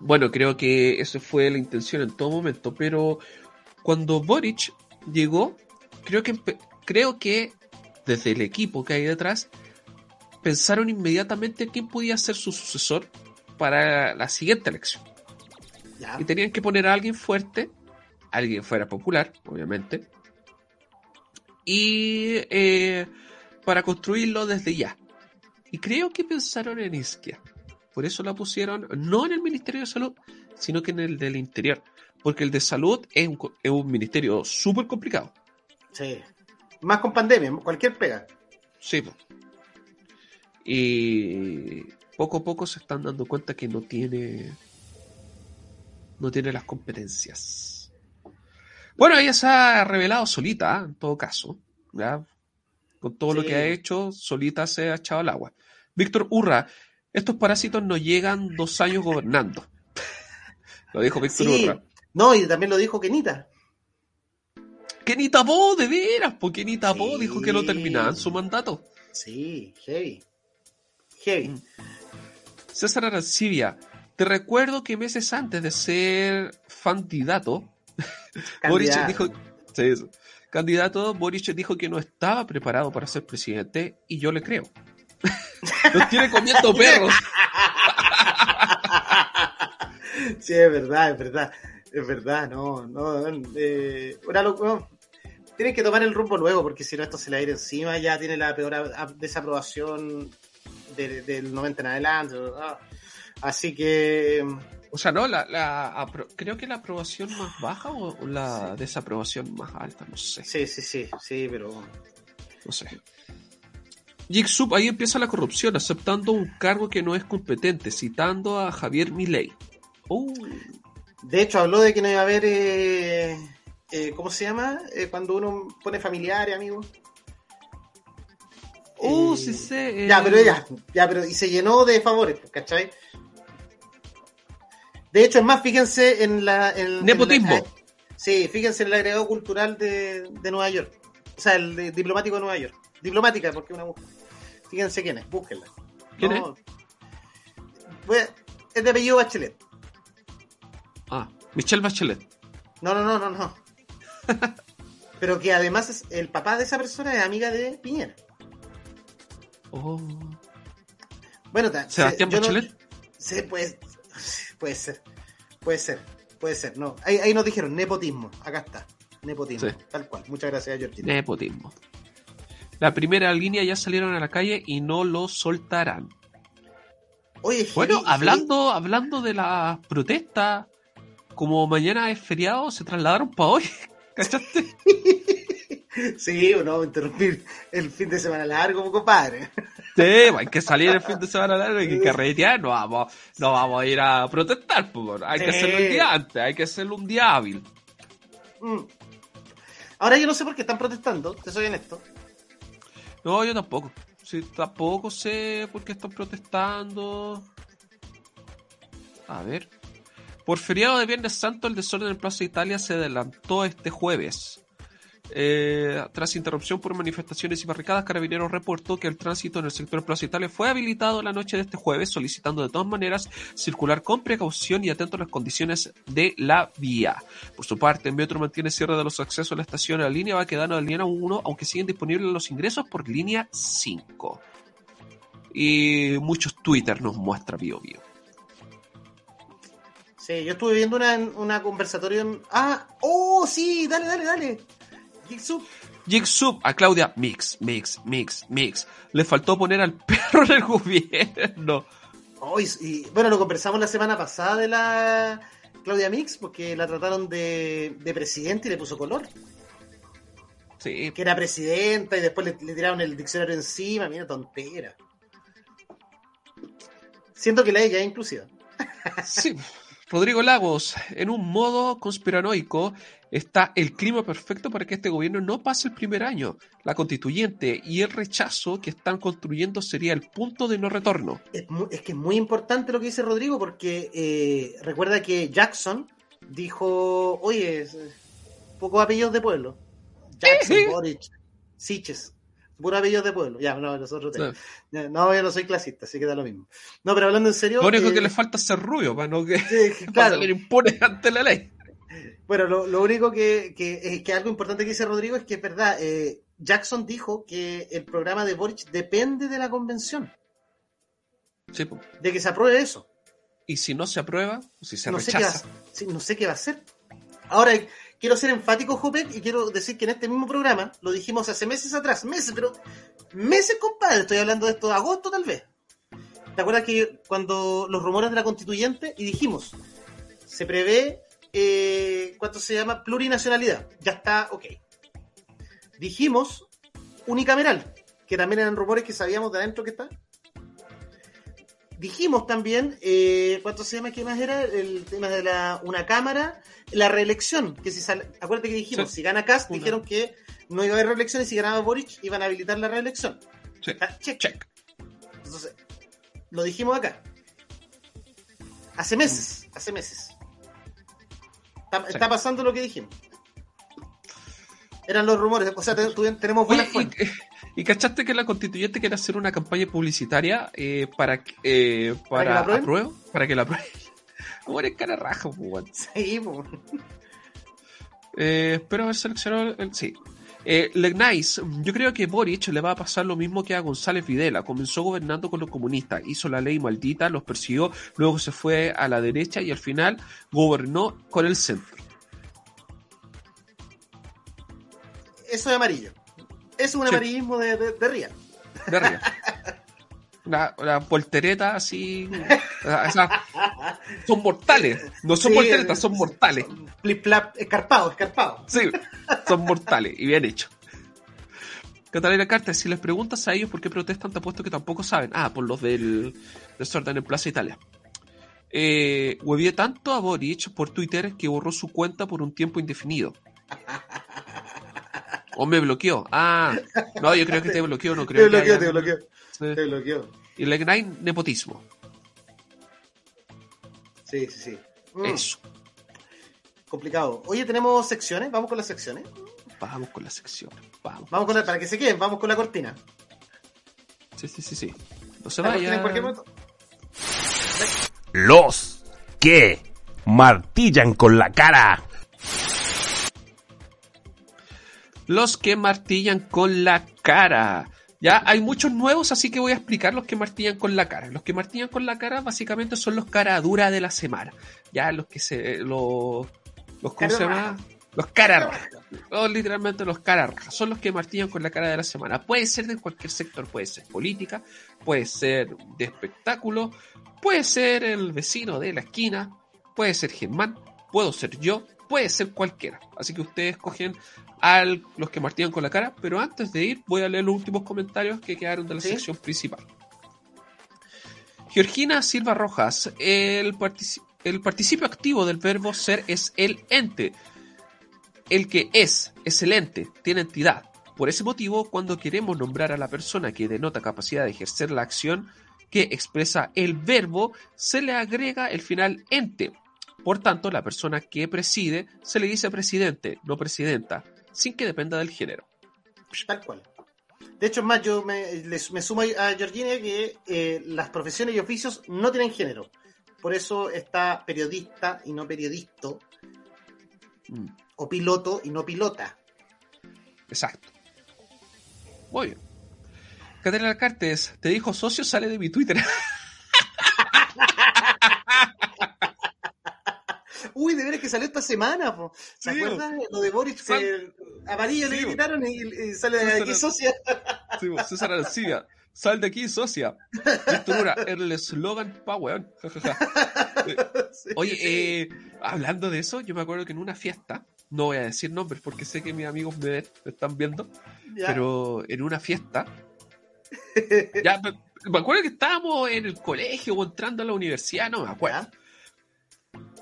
bueno, creo que eso fue la intención en todo momento, pero cuando Boric llegó, creo que creo que desde el equipo que hay detrás pensaron inmediatamente quién podía ser su sucesor para la siguiente elección. Y tenían que poner a alguien fuerte, alguien fuera popular, obviamente, y eh, para construirlo desde ya. Y creo que pensaron en Isquia. Por eso la pusieron no en el Ministerio de Salud, sino que en el del Interior. Porque el de Salud es un, ministerio súper complicado. Sí. Más con pandemia, cualquier pega. Sí. Y poco a poco se están dando cuenta que no tiene. No tiene las competencias. Bueno, ella se ha revelado solita, en todo caso. ¿ya? Con todo lo que ha hecho, solita se ha echado al agua. Víctor Urra, estos parásitos no llegan dos años gobernando. lo dijo Víctor Sí, Urra. no, y también lo dijo Kenita. Que ni tapó, de veras, porque ni tapó, Sí. dijo que no terminaban su mandato. Sí, heavy. Heavy. Mm. César Arancibia, te recuerdo que meses antes de ser candidato, Boric dijo, sí, candidato, Boric dijo que no estaba preparado para ser presidente y yo le creo. Los tiene comiendo perros. Sí, es verdad, es verdad. Es verdad, no, no. eh, una loc- no. Tienen que tomar el rumbo nuevo porque si no esto se le va a ir encima. Ya tiene la peor desaprobación de- del 90 en adelante. ah. Así que. O sea, no, la, creo que la aprobación más baja o la desaprobación más alta, no sé. Sí, sí, sí, sí, pero. No sé. Jigsup, ahí empieza la corrupción, aceptando un cargo que no es competente, citando a Javier Milei. Uh, De hecho, habló de que no iba a haber. eh, eh, ¿Cómo se llama? Eh, cuando uno pone familiares, amigo. uh, sí sé. Ya, pero ya, ya, pero y se llenó de favores, pues, ¿cachai? De hecho, es más, fíjense en la. en- en Nepotismo. la- sí, fíjense en el agregado cultural de, de Nueva York. O sea, el de- diplomático de Nueva York. Diplomática, porque una mujer. Fíjense quién es, búsquenla. ¿Quién No, voy a- es de apellido Bachelet. Ah, Michelle Bachelet. No, no, no, no, no. Pero que además es, el papá de esa persona es amiga de Piñera. Oh. Bueno, Sebastián no- Bachelet. Sí, pues, puede ser. Puede ser. Puede ser. No, ahí, ahí nos dijeron nepotismo. Acá está. Nepotismo. Sí. Tal cual. Muchas gracias, Georgina. Nepotismo. La primera línea ya salieron a la calle y no lo soltarán. Oye, Bueno, hablando, hablando de la protesta, como mañana es feriado, se trasladaron para hoy. ¿Cachaste? Sí, o no, interrumpir el fin de semana largo, compadre. Sí, hay que salir el fin de semana largo, hay que carretear, no vamos, no vamos a ir a protestar, pues, hay que hacerlo un día antes, hay que hacerlo un día hábil. Mm. Ahora yo no sé por qué están protestando, te soy honesto. No, yo tampoco. Sí, tampoco sé por qué están protestando. A ver. Por feriado de Viernes Santo, el desorden en Plaza Italia se adelantó este jueves. Eh, tras interrupción por manifestaciones y barricadas, Carabineros reportó que el tránsito en el sector Plaza Italia fue habilitado la noche de este jueves, solicitando de todas maneras circular con precaución y atento a las condiciones de la vía. Por su parte, Metro mantiene cierre de los accesos a la estación. La línea en la línea 1, aunque siguen disponibles los ingresos por línea 5. Y muchos Twitter nos muestra Bio Bio. Sí, yo estuve viendo una, una conversatorio en... Ah, oh, sí, dale, dale, dale. Jigsaw. Jigsup a Claudia, mix, mix, mix, mix. Le faltó poner al perro en el gobierno. Oh, y, y- bueno, lo conversamos la semana pasada de la Claudia Mix, porque la trataron de, de presidente y le puso color. Sí, Que era presidenta y después le, le tiraron el diccionario encima. Mira, tontera. Siento que la ella es inclusiva. sí. Rodrigo Lagos, en un modo conspiranoico, está el clima perfecto para que este gobierno no pase el primer año. La constituyente y el rechazo que están construyendo sería el punto de no retorno. Es, que es muy importante lo que dice Rodrigo, porque eh, recuerda que Jackson dijo, oye, eh, pocos apellidos de pueblo. Jackson, Boric, Siches, puros apellidos de pueblo. Ya, no, nosotros Sí. Ya, No, yo no soy clasista, así que da lo mismo. No, pero hablando en serio. Lo único eh, que le falta es ser rubio para no que sí, para claro. impune ante la ley. Bueno, lo, lo único que, que, eh, que algo importante que dice Rodrigo es que es verdad. eh, Jackson dijo que el programa de Boric depende de la convención, Sí, po. de que se apruebe eso. y si no se aprueba, si se no, sé qué va, rechaza, sí, no sé qué va a hacer. Ahora, quiero ser enfático, Jopek, y quiero decir que en este mismo programa, lo dijimos hace meses atrás, meses, pero meses, compadre, estoy hablando de esto de agosto tal vez. ¿Te acuerdas que cuando los rumores de la constituyente, y dijimos, se prevé, eh, ¿cuánto se llama? Plurinacionalidad. Ya está, ok. Dijimos unicameral, que también eran rumores que sabíamos de adentro que está. dijimos también, eh, ¿cuánto se llama? ¿Qué más era? El tema de la, una cámara, la reelección. Que si sale, acuérdate que dijimos, Sí. si gana Cast, Una. dijeron que no iba a haber reelección y si ganaba Boric iban a habilitar la reelección. Sí. Ah, check. Check. Entonces, lo dijimos acá. Hace meses, hace meses. Está, Sí. está pasando lo que dijimos. Eran los rumores, o sea, te- tu- tenemos buenas Oye, fuentes. y, y cachaste que la constituyente quiere hacer una campaña publicitaria eh, para, que- eh, ¿Para que para, apruebo? Para que la aprueben. Como eres cara raja, pues. Sí, po. Eh, espero haber seleccionado el. Sí. Eh, Legnice, yo creo que Boric le va a pasar lo mismo que a González Videla. Comenzó gobernando con los comunistas, hizo la ley maldita, los persiguió, luego se fue a la derecha y al final gobernó con el centro. Eso es amarillo. Eso es un Sí. amarillismo de, de, de Ría. De arriba. La, la voltereta así. o sea, son mortales. No son Sí, volteretas, son mortales. Flip flap, escarpado, escarpado. Sí, son mortales y bien hechos. Catalina Carter, si les preguntas a ellos por qué protestan, te apuesto que tampoco saben. Ah, por los del desorden en Plaza Italia. Eh, tanto a Boric por Twitter que borró su cuenta por un tiempo indefinido. O me bloqueó. Ah, no, yo creo que te bloqueó, no creo Te bloqueó, que te haya- bloqueó, Sí. te bloqueó. Y Legnine, nepotismo. Sí, sí, sí. Mm, Eso. Complicado. Oye, tenemos secciones. Vamos con las secciones. Vamos con la sección. Vamos. Vamos con la, para que se queden, vamos con la cortina. Sí, sí, sí, sí. No se La cortina en vaya. cualquier momento. Los que martillan con la cara. Los que martillan con la cara. Ya hay muchos nuevos, así que voy a explicar los que martillan con la cara. Los que martillan con la cara básicamente son los cara dura de la semana. Ya los que se. Los. los ¿Cómo se llama? Los cara raja. Los, literalmente los cara raja. Son los que martillan con la cara de la semana. Puede ser de cualquier sector. Puede ser política, puede ser de espectáculo, puede ser el vecino de la esquina, puede ser Germán, puedo ser yo, puede ser cualquiera. Así que ustedes cogen a los que martillan con la cara, pero antes de ir voy a leer los últimos comentarios que quedaron de la ¿Sí? sección principal. Georgina Silva Rojas, el, el participio activo del verbo ser es el ente. El que es, es el ente, tiene entidad. Por ese motivo, cuando queremos nombrar a la persona que denota capacidad de ejercer la acción que expresa el verbo, se le agrega el final ente. Por tanto, la persona que preside se le dice presidente, no presidenta, sin que dependa del género. Tal cual. De hecho, es más, yo me, les- me sumo a Georgina que eh, las profesiones y oficios no tienen género. Por eso está periodista y no periodista, Mm, o piloto y no pilota. exacto. Muy bien. Caterina Cartes, te dijo socio, sale de mi Twitter. Uy, de veras que salió esta semana, po. ¿Se Sí? Lo de Boris que amarillo le gritaron y, y sale de aquí socia. Sí, César Arancibia, sal de aquí, socia. Víctor el eslogan pa' weón. Sí, Oye, eh, hablando de eso, yo me acuerdo que en una fiesta, no voy a decir nombres porque sé que mis amigos me, ven, me están viendo, Ya. pero en una fiesta, ya me, me acuerdo que estábamos en el colegio o entrando a la universidad, no me acuerdo.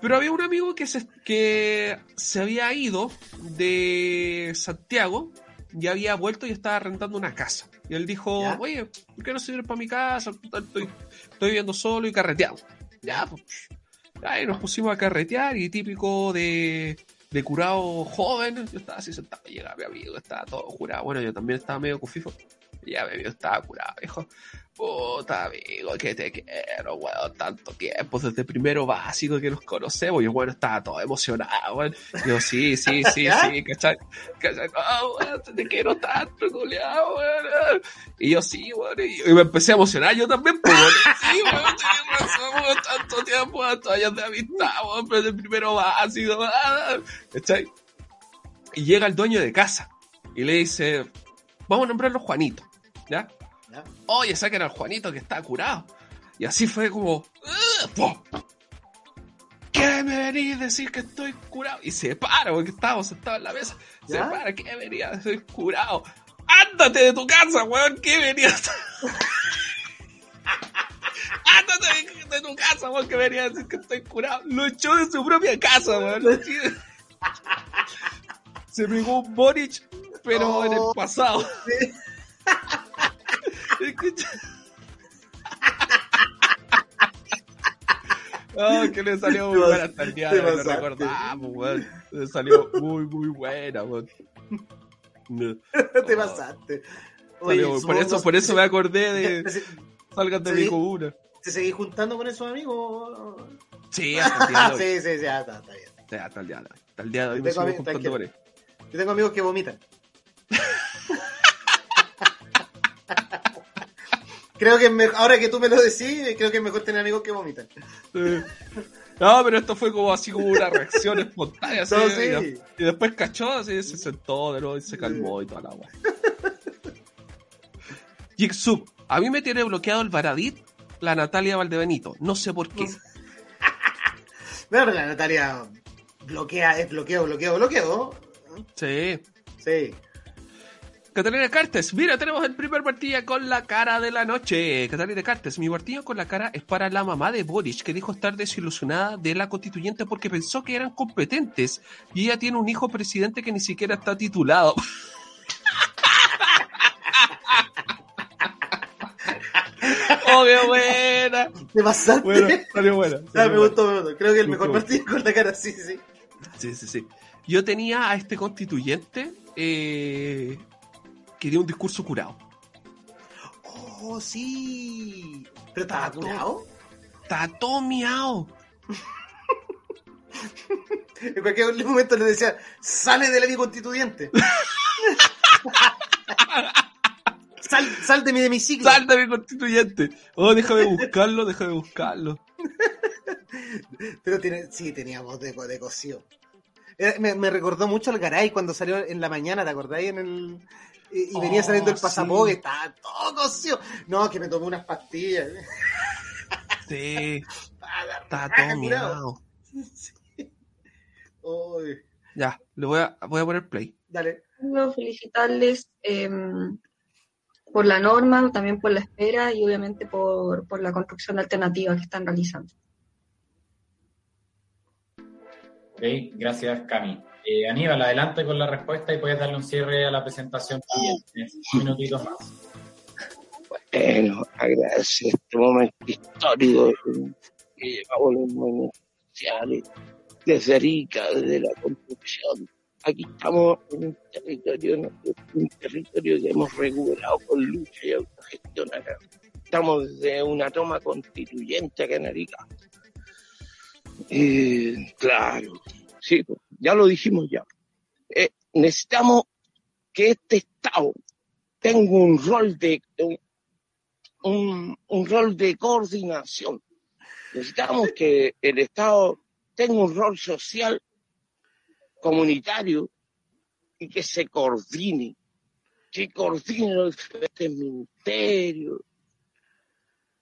Pero había un amigo que se, que se había ido de Santiago y había vuelto y estaba rentando una casa. Y él dijo, ¿Ya? oye, ¿por qué no se viene para mi casa? Estoy, estoy viviendo solo y carreteado. Ya, pues. Ahí nos pusimos a carretear y típico de, de curado joven. Yo estaba así sentado, llega mi amigo, estaba todo curado. Bueno, yo también estaba medio cufifo. Ya mi amigo estaba curado, dijo, puta amigo, que te quiero, weón, tanto tiempo, desde primero básico que nos conocemos. Y bueno, estaba todo emocionado, weón. Yo, sí, sí, sí, sí, ¿cachai? ¿Cachai? No, weón, te quiero tanto, culiao, weón. Y yo, sí, weón, y, y me empecé a emocionar yo también, pues, weón. Sí, weón, tenés razón, weón, tanto tiempo, tantos años de amistad, weón, pero desde primero básico, weón. ¿cachai? Y llega el dueño de casa y le dice, vamos a nombrarlo Juanito, ¿ya? Oye, saquen al Juanito que está curado. Y así fue como, "Ugh, po. ¿qué me venís a decir que estoy curado? Y se para, porque estábamos sentados en la mesa. Se ¿Ya? para, ¿qué venía a decir curado? Ándate de tu casa, weón, ¿qué venías? Ándate de tu casa, weón, que venía a decir que estoy curado. Lo echó de su propia casa, weón. Se pegó un Boric, pero en el Oh. pasado. Escucha. Oh, que le salió muy buena hasta el día de hoy, lo recordamos, weón. Le salió muy, muy buena, weón. No. Te pasaste. Salió- por eso, por eso me acordé de ¿Te, te- salgan de mi comuna. te seguís juntando con esos amigos? Sí, hasta el día de hoy. sí, sí, sí, ya está, está bien. Sí, hasta el día de hoy. Hasta el día de hoy me sigo ami- juntando por ahí. Yo tengo amigos que vomitan. creo que mejor, ahora que tú me lo decís, creo que es mejor tener amigos que vomitan. Sí. No, pero esto fue como así como una reacción espontánea. así, No, y, sí. y después cachó, así, se sentó de nuevo y se calmó y toda la agua. Jigsup, a mí me tiene bloqueado el Baradit la Natalia Valdebenito. No sé por qué. Pero la Natalia bloquea, es bloqueo, bloqueo, bloqueo. Sí. Sí. Catalina Cartes, mira, tenemos el primer martilla con la cara de la noche. Catalina Cartes, mi martillo con la cara es para la mamá de Boris, que dijo estar desilusionada de la constituyente porque pensó que eran competentes y ella tiene un hijo presidente que ni siquiera está titulado. ¡Oh, qué buena! ¿Te pasaste? Bueno, salió buena. Ah, me buena. gustó, me gustó. Creo que el Me mejor partido con la cara, sí, sí. Sí, sí, sí. Yo tenía a este constituyente eh, que dio un discurso curado. Oh, sí. ¿Pero estaba curado? Está todo miau. En cualquier momento le decía, sale de la mi constituyente. sal, sal de mi hemiciclo. ¡Sal de mi constituyente! Oh, déjame buscarlo, déjame buscarlo. Pero tiene, sí, tenía voz de, de cocido. Era- me, me recordó mucho al Garay cuando salió en la mañana, ¿te acordáis? En el, y, y venía Oh, saliendo el sí. pasapogue, estaba todo cocido. No, que me tomé unas pastillas. Sí, está todo. Sí. Uy, Ya, le voy a, voy a poner play. dale. Quiero felicitarles eh, por la norma, también por la espera y obviamente por, por la construcción alternativa que están realizando. Ok, gracias Cami. Eh, Aníbal, adelante con la respuesta y puedes darle un cierre a la presentación. Tienes un minutito más. Bueno, agradecer este momento histórico que llevamos los movimientos sociales desde Arica, desde la construcción. Aquí estamos en un territorio, un territorio que hemos recuperado con lucha y autogestión acá. Estamos desde una toma constituyente acá en Arica. Eh, claro, sí, pues, ya lo dijimos ya. Eh, necesitamos que este Estado tenga un rol de, un, un rol de coordinación. Necesitamos que el Estado tenga un rol social, comunitario, y que se coordine, que coordine los diferentes ministerios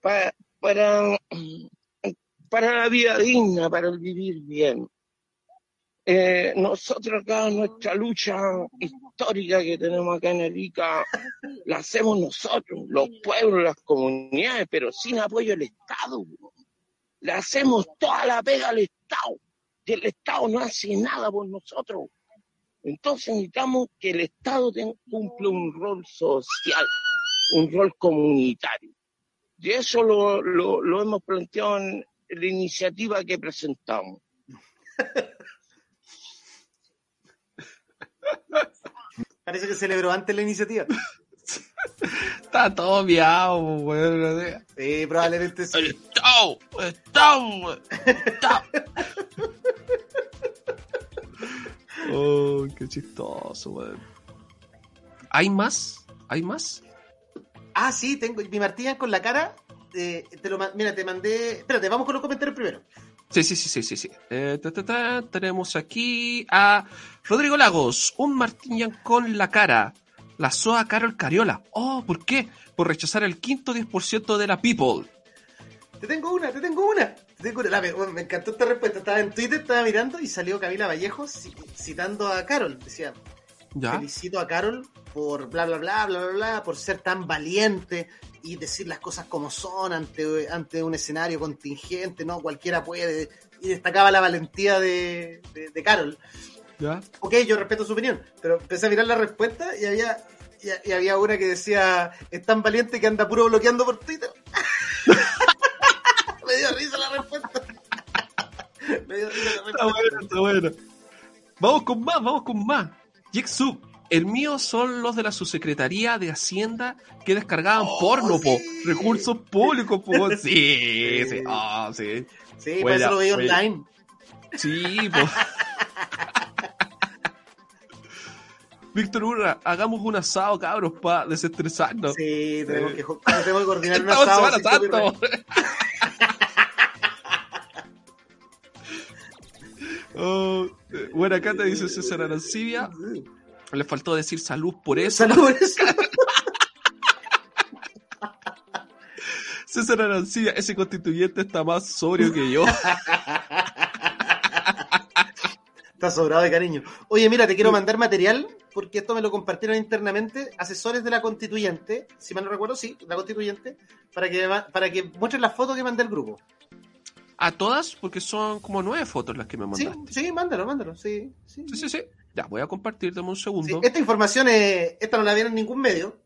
para, para, para la vida digna, para el vivir bien. Eh, nosotros acá, nuestra lucha histórica que tenemos acá en Arica, la hacemos nosotros, los pueblos, las comunidades, pero sin apoyo del Estado. Le hacemos toda la pega al Estado y el Estado no hace nada por nosotros. Entonces necesitamos que el Estado cumpla un rol social, un rol comunitario. Y eso lo, lo, lo hemos planteado en la iniciativa que presentamos. Parece que celebró antes la iniciativa. Está todo miau, weón. Sí, probablemente sí. ¡Estado! ¡Estado! ¡Estado! Oh, qué chistoso, weón. ¿Hay más? ¿Hay más? Ah, sí, tengo mi martilla con la cara. eh, te lo, mira, te mandé. Espérate, vamos con los comentarios primero. Sí, sí, sí, sí, sí. sí. Eh, ta, ta, ta, tenemos aquí a Rodrigo Lagos, un Martinian con la cara. La SOA Carol Cariola. Oh, ¿por qué? Por rechazar el quinto 10% de la people. Te tengo una, te tengo una. Te tengo una. La- me, encantó esta respuesta. Estaba en Twitter, estaba mirando y salió Camila Vallejo ci- citando a Carol. Decía, ¿Ya? felicito a Carol por bla bla bla bla bla bla por ser tan valiente y decir las cosas como son ante, ante un escenario contingente, ¿no? Cualquiera puede. Y destacaba la valentía de, de, de Carol. ¿Ya? Ok, yo respeto su opinión, pero empecé a mirar la respuesta y había, y, y había una que decía, es tan valiente que anda puro bloqueando por Twitter. Me dio risa la respuesta. Me dio risa la Está respuesta. bueno, está bueno. Vamos con más, vamos con más. Jigsaw. El mío son los de la subsecretaría de Hacienda que descargaban Oh, porno, po. sí. Recursos públicos, po. Sí, sí. Ah, sí. Sí, por eso lo veía online. Sí, po. Víctor Urra, hagamos un asado, cabros, para desestresarnos. Sí, tenemos Sí. que, tenemos que coordinar un asado. Semana. Oh, eh, buena cata, dice César Arancibia. Le faltó decir salud por eso. Salud por eso. César Arancibia, ese constituyente está más sobrio que yo. Está sobrado de cariño. Oye, mira, te quiero mandar material, porque esto me lo compartieron internamente, asesores de la constituyente, si mal no recuerdo, sí, la constituyente, para que, para que muestren las fotos que mandé al grupo. A todas, porque son como nueve fotos las que me Sí, mandaste. sí, mándalo, mándalo, sí. sí. Sí, sí, sí. Ya, voy a compartir, dame un Sí, segundo. esta información, es, esta no la viene en ningún medio.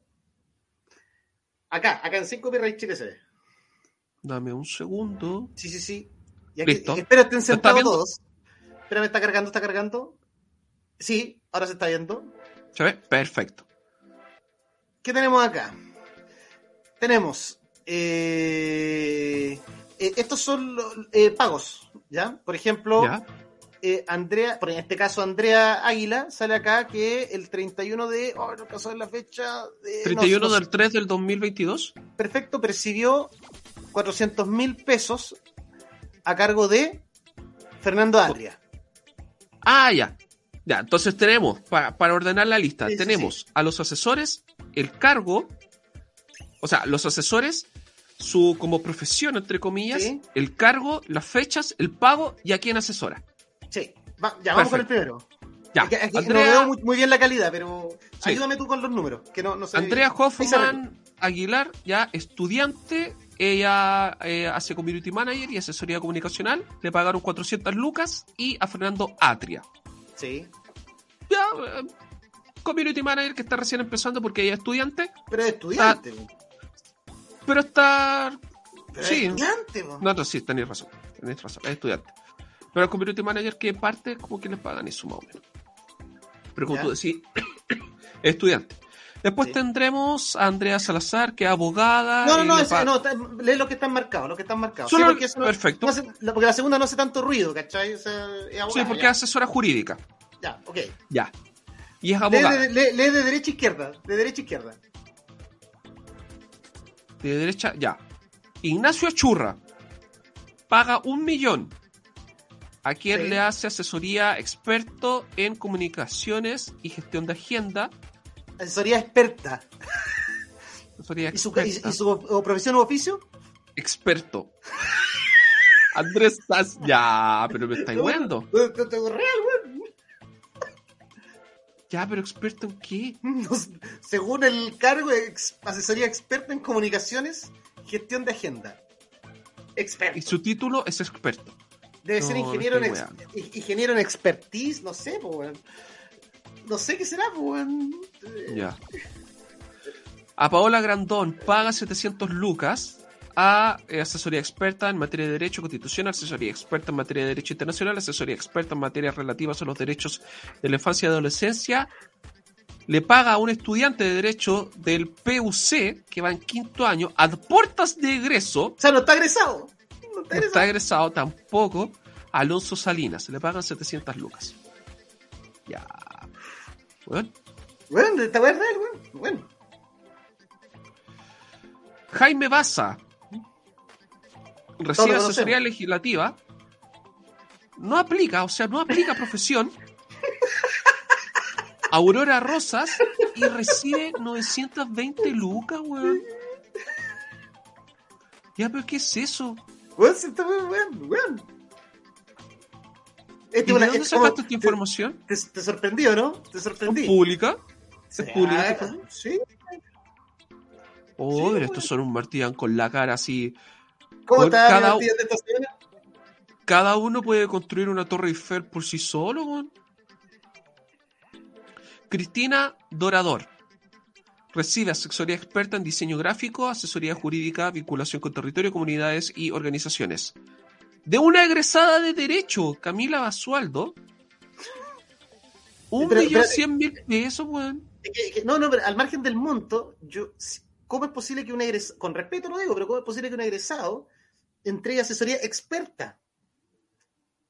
Acá, acá en 5 Copyright Chile se ve. Dame un segundo. Sí, sí, sí. Y aquí, Listo. espero estén sentados todos. Espérame, está cargando, está cargando. Sí, ahora se está viendo. ¿Se ve? Perfecto. ¿Qué tenemos acá? Tenemos. eh, eh, estos son los, eh, pagos, ¿ya? Por ejemplo, Ya. Eh, Andrea, por en este caso Andrea Águila, sale acá que el 31 de. Oh, no caso de la fecha. De, 31 no, no, del 3 del 2022. Perfecto, percibió 400 mil pesos a cargo de Fernando Adria. Ah, ya. Ya, entonces tenemos, pa- para ordenar la lista, Sí, sí, tenemos a los asesores, el cargo, o sea, los asesores, su como profesión, entre comillas, Sí. el cargo, las fechas, el pago y a quién asesora. Sí, va- ya vamos con el primero. Ya, Aquí- aquí Andrea, no veo muy, muy bien la calidad, pero Sí. ayúdame tú con los números, que no, no sé. Andrea. Hoffman Aguilar, ya estudiante, ella eh, hace community manager y asesoría comunicacional, le pagaron 400 lucas y a Fernando Atria. Sí, Ya, eh, community manager que está recién empezando porque ella es estudiante, pero es estudiante. pero está pero sí. es estudiante. po. No, no, sí, tenéis razón. Tenéis razón, es estudiante. Pero el community manager que parte, como que les pagan eso más o menos. Pero como Ya. tú decís, es estudiante. Después Sí. tendremos a Andrea Salazar, que es abogada. No, no, no, lee lo que están marcados, lo que están marcados. Solo- Sí, porque eso perfecto. no hace- la- porque la segunda no hace tanto ruido, ¿cachai? O sea, es Sí, porque ya. es asesora jurídica. Ya, ok. Ya. Y es Lee abogada. de, lee- lee de derecha a izquierda, de derecha a izquierda. De derecha, ya. Ignacio Achurra paga un millón a quien Sí. le hace asesoría experto en comunicaciones y gestión de agenda. Asesoría experta. Asesoría ¿Y su, experta. y, y su o profesión u oficio? experto. Andrés Sass, ya, pero me estáis viendo. Te- te- te-. Ya, pero experto en qué? No Según el cargo, ex- asesoría experta en comunicaciones, gestión de agenda. Y Experto. su título es experto. Debe No, ser no ingeniero, en ex- ingeniero en expertise, no sé, weón. No sé qué será, weón. Ya. A Paola Grandón paga 700 lucas a eh, asesoría experta en materia de derecho constitucional, asesoría experta en materia de derecho internacional, asesoría experta en materias relativas a los derechos de la infancia y adolescencia. Le paga a un estudiante de derecho del PUC que va en quinto año a puertas de egreso O sea, no está egresado. No está no está egresado. tampoco. Alonso Salinas, le pagan 700 lucas. Ya. Bueno. Bueno, esta weá es real, weón. Bueno. Jaime Baza recibe asesoría legislativa. No aplica, o sea, no aplica profesión. Aurora Rosas y recibe 920 lucas, weón. Ya, pero ¿qué es eso? Weón, se está weón, weón. ¿Y Este de una- dónde es como- sacaste esta información? Te, te sorprendió, ¿no? Te ¿Es sorprendí. pública? Sí, ¿Es pública ah? Sí. Oh, Sí, pero estos son un martillan con la cara así. ¿Cómo Por está cada- mi partida de esta semana? Cada uno puede construir una torre Eiffel por sí solo, weón. Cristina Dorador. Recibe asesoría experta en diseño gráfico, asesoría jurídica, vinculación con territorio, comunidades y organizaciones. De una egresada de Derecho, Camila Basualdo. Un Pero, millón cien mil pesos, weón. Que- que- no, no, pero al margen del monto, yo, ¿cómo es posible que un egresado, con respeto lo digo, pero cómo es posible que un egresado entregue asesoría experta?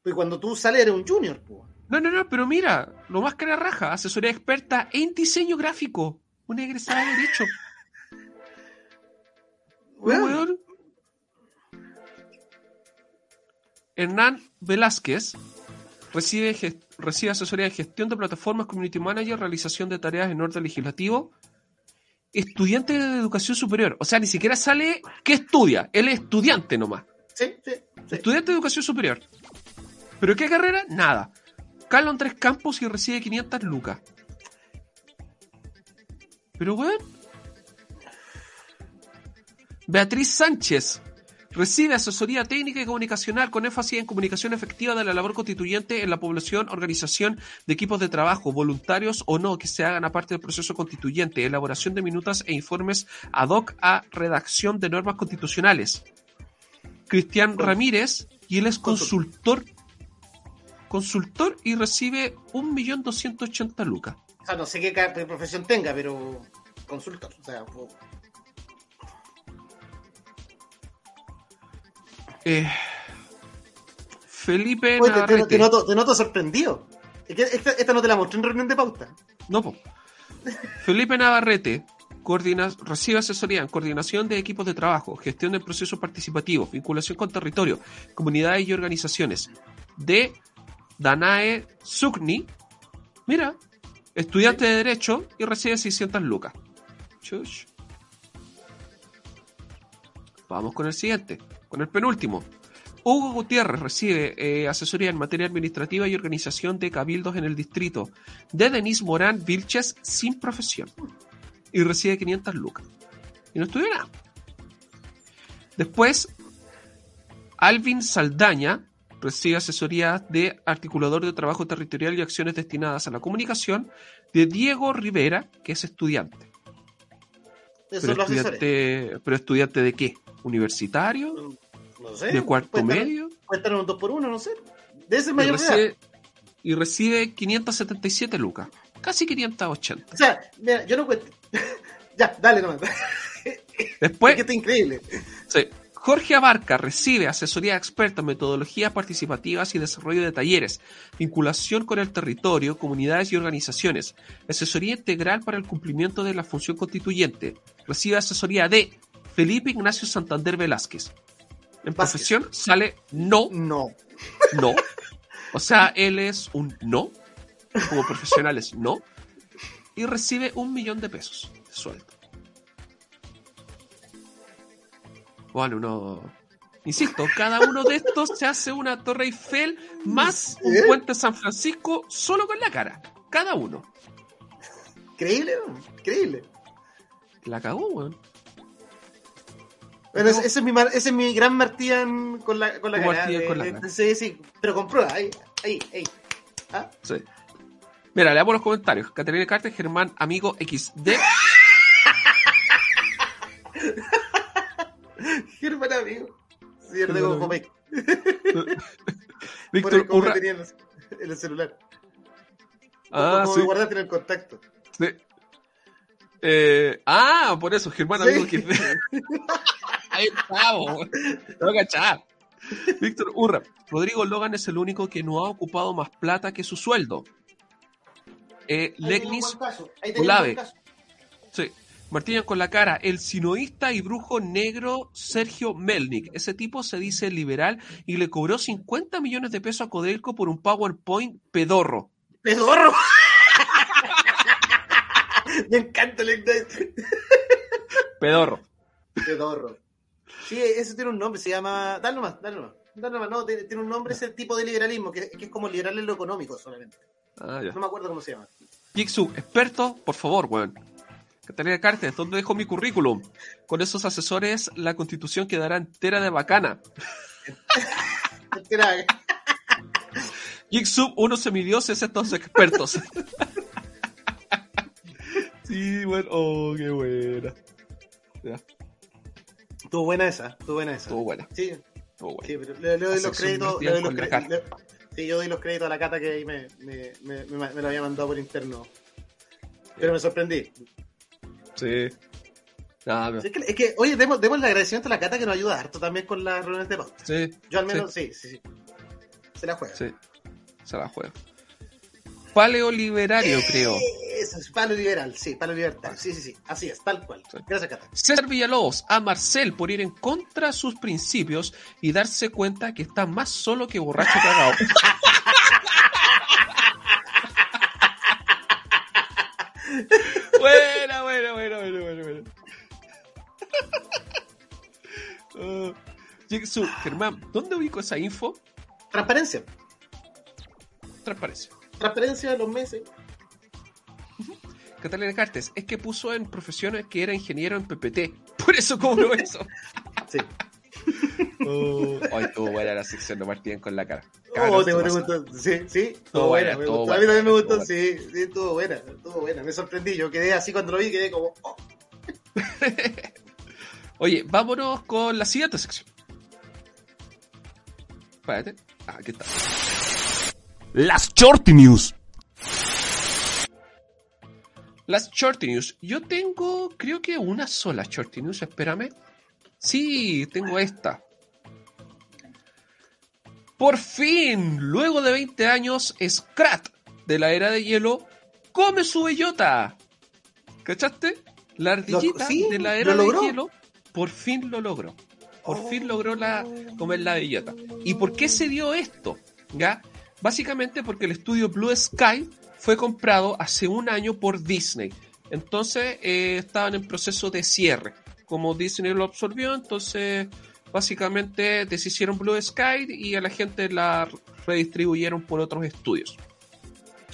Porque cuando tú sales eres un junior, pues. No, no, no, pero mira, lo más cara raja, asesoría experta en diseño gráfico. Una egresada de Derecho. Weón. Hernán Velázquez recibe, recibe asesoría de gestión de plataformas, community manager, realización de tareas en orden legislativo. Estudiante de educación superior. O sea, ni siquiera sale que estudia. Él es estudiante nomás. Sí, sí, sí. Estudiante de educación superior. ¿Pero qué carrera? Nada. Cala en tres campos y recibe 500 lucas. Pero, weón. Beatriz Sánchez recibe asesoría técnica y comunicacional con énfasis en comunicación efectiva de la labor constituyente en la población, organización de equipos de trabajo, voluntarios o no, que se hagan aparte del proceso constituyente, elaboración de minutas e informes ad hoc a redacción de normas constitucionales. Cristian Ramírez, y él es Consul- consultor. Consultor y recibe 1.280.000 lucas. Sea, no sé qué profesión tenga, pero consultor. O sea, pues, Eh, Felipe Oye, te, te- Navarrete. te noto, te noto sorprendido. Es que esta, esta no te la mostré en reunión de pauta. No, po. Felipe Navarrete coordina- recibe asesoría en coordinación de equipos de trabajo, gestión del proceso participativo, vinculación con territorio, comunidades y organizaciones. De Danae Sugni, mira, estudiante de Derecho y recibe 600 lucas. Vamos con el siguiente, con el penúltimo. Hugo Gutiérrez recibe eh, asesoría en materia administrativa y organización de cabildos en el distrito de Denise Morán Vilches sin profesión y recibe 500 lucas. Y no estudió nada. Después, Alvin Saldaña recibe asesoría de articulador de trabajo territorial y acciones destinadas a la comunicación de Diego Rivera, que es estudiante. Eso Pero estudiante, pero estudiante de qué? ¿Universitario? No sé. ¿De cuarto puede estar- medio? Puede estar en un 2 por 1 no sé. Debe ser Y mayor de edad. recibe, y recibe 577 lucas. Casi 580. O sea, mira, yo no cuento. ya, dale nomás. Después, Es que está increíble. Sí. Jorge Abarca recibe asesoría experta en metodologías participativas y desarrollo de talleres, vinculación con el territorio, comunidades y organizaciones, asesoría integral para el cumplimiento de la función constituyente. Recibe asesoría de Felipe Ignacio Santander Velázquez. En Vázquez. profesión sale no, No. no. O sea, él es un no, como profesional es no, y recibe un millón de pesos de sueldo. Bueno, uno. Insisto, cada uno de estos se hace una Torre Eiffel más un ¿Eh? puente San Francisco solo con la cara. Cada uno. Increíble, increíble. La cagó, weón. Bueno, ese, ese es mi, mar- ese es mi gran Martían con la, con la cara. De- con la de- cara. Sí, sí, pero con prueba. Ahí, ahí, ahí. ¿Ah? Sí. Mira, leamos los comentarios. Caterina Carter, Germán, amigo XD. Germán amigo. Sí, Germán como. Por Víctor Urra. tenía en el- celular. Ah, como sí. guardaste en el contacto. sí. Eh, ah, por eso, Germán, Sí. amigo XD. Ahí estamos. No cachar. Víctor Urra. Rodrigo Logan es el único que no ha ocupado más plata que su sueldo. Eh, Legnis Olave. Sí. Martínez con la cara, el sinoísta y brujo negro Sergio Melnik. Ese tipo se dice liberal y le cobró 50 millones de pesos a Codelco por un PowerPoint pedorro. ¡Pedorro! Me encanta el. Pedorro. Pedorro. Sí, eso tiene un nombre, se llama. Dale nomás, dale nomás. Dale nomás, no, tiene, tiene un nombre, ese tipo de liberalismo, que, que es como liberal en lo económico solamente. Ah, ya. No me acuerdo cómo se llama. Jigsaw, experto, por favor, weón. Catalina Cartes, ¿dónde dejo mi currículum? Con esos asesores, la constitución quedará entera de bacana. Geek unos semidioses, estos expertos. sí, bueno, oh, qué buena. Ya, Estuvo buena esa, estuvo buena esa. estuvo buena, Sí, estuvo buena. sí, pero le, le doy los créditos. Martial Le doy los con la cre- le- sí, yo doy los créditos a la cata que ahí me, me, me, me- me lo había mandado por interno. Pero me sorprendí. Sí. Pero- Es que, es que, oye, demos, demos el agradecimiento a la cata que nos ayuda harto también con las reuniones de pauta. sí, Yo al menos, sí, sí, sí. Se la juega. sí. Se la juega. Paleoliberario, creo. Eso es palo liberal, sí, palo libertario. Sí, sí, sí. Así es, tal cual. Sí. Gracias, Cata. César Villalobos a Marcel por ir en contra de sus principios y darse cuenta que está más solo que borracho cagado. Uh, Germán, ¿dónde ubico esa info? Transparencia. Transparencia. Transparencia de los meses. Catalina Cartes, es que puso en profesiones que era ingeniero en PPT. Por eso cobró eso. Sí. Oh, ay, estuvo buena la sección de Martín con la cara. Oh, Cabros, te, gustó. Sí, sí. Estuvo buena, buena. me gustó. A mí también me gustó. Sí, sí, estuvo buena. Estuvo buena. Me sorprendí. Yo quedé así cuando lo vi, quedé como. oh. Oye, vámonos con la siguiente sección. Espérate. Ah, aquí está. Las Shorty News. Las Shorty News. Yo tengo, creo que una sola Shorty News, espérame. Sí, tengo esta. Por fin, luego de 20 años, Scrat de la era de hielo come su bellota. ¿Cachaste? La ardillita sí, de la lo era de logró. hielo por fin lo logró. Por fin logró la, comer la bellota. ¿Y por qué se dio esto? ¿Ya? Básicamente porque el estudio Blue Sky fue comprado hace un año por Disney. Entonces eh, estaban en proceso de cierre. Como Disney lo absorbió, entonces básicamente deshicieron Blue Sky y a la gente la redistribuyeron por otros estudios.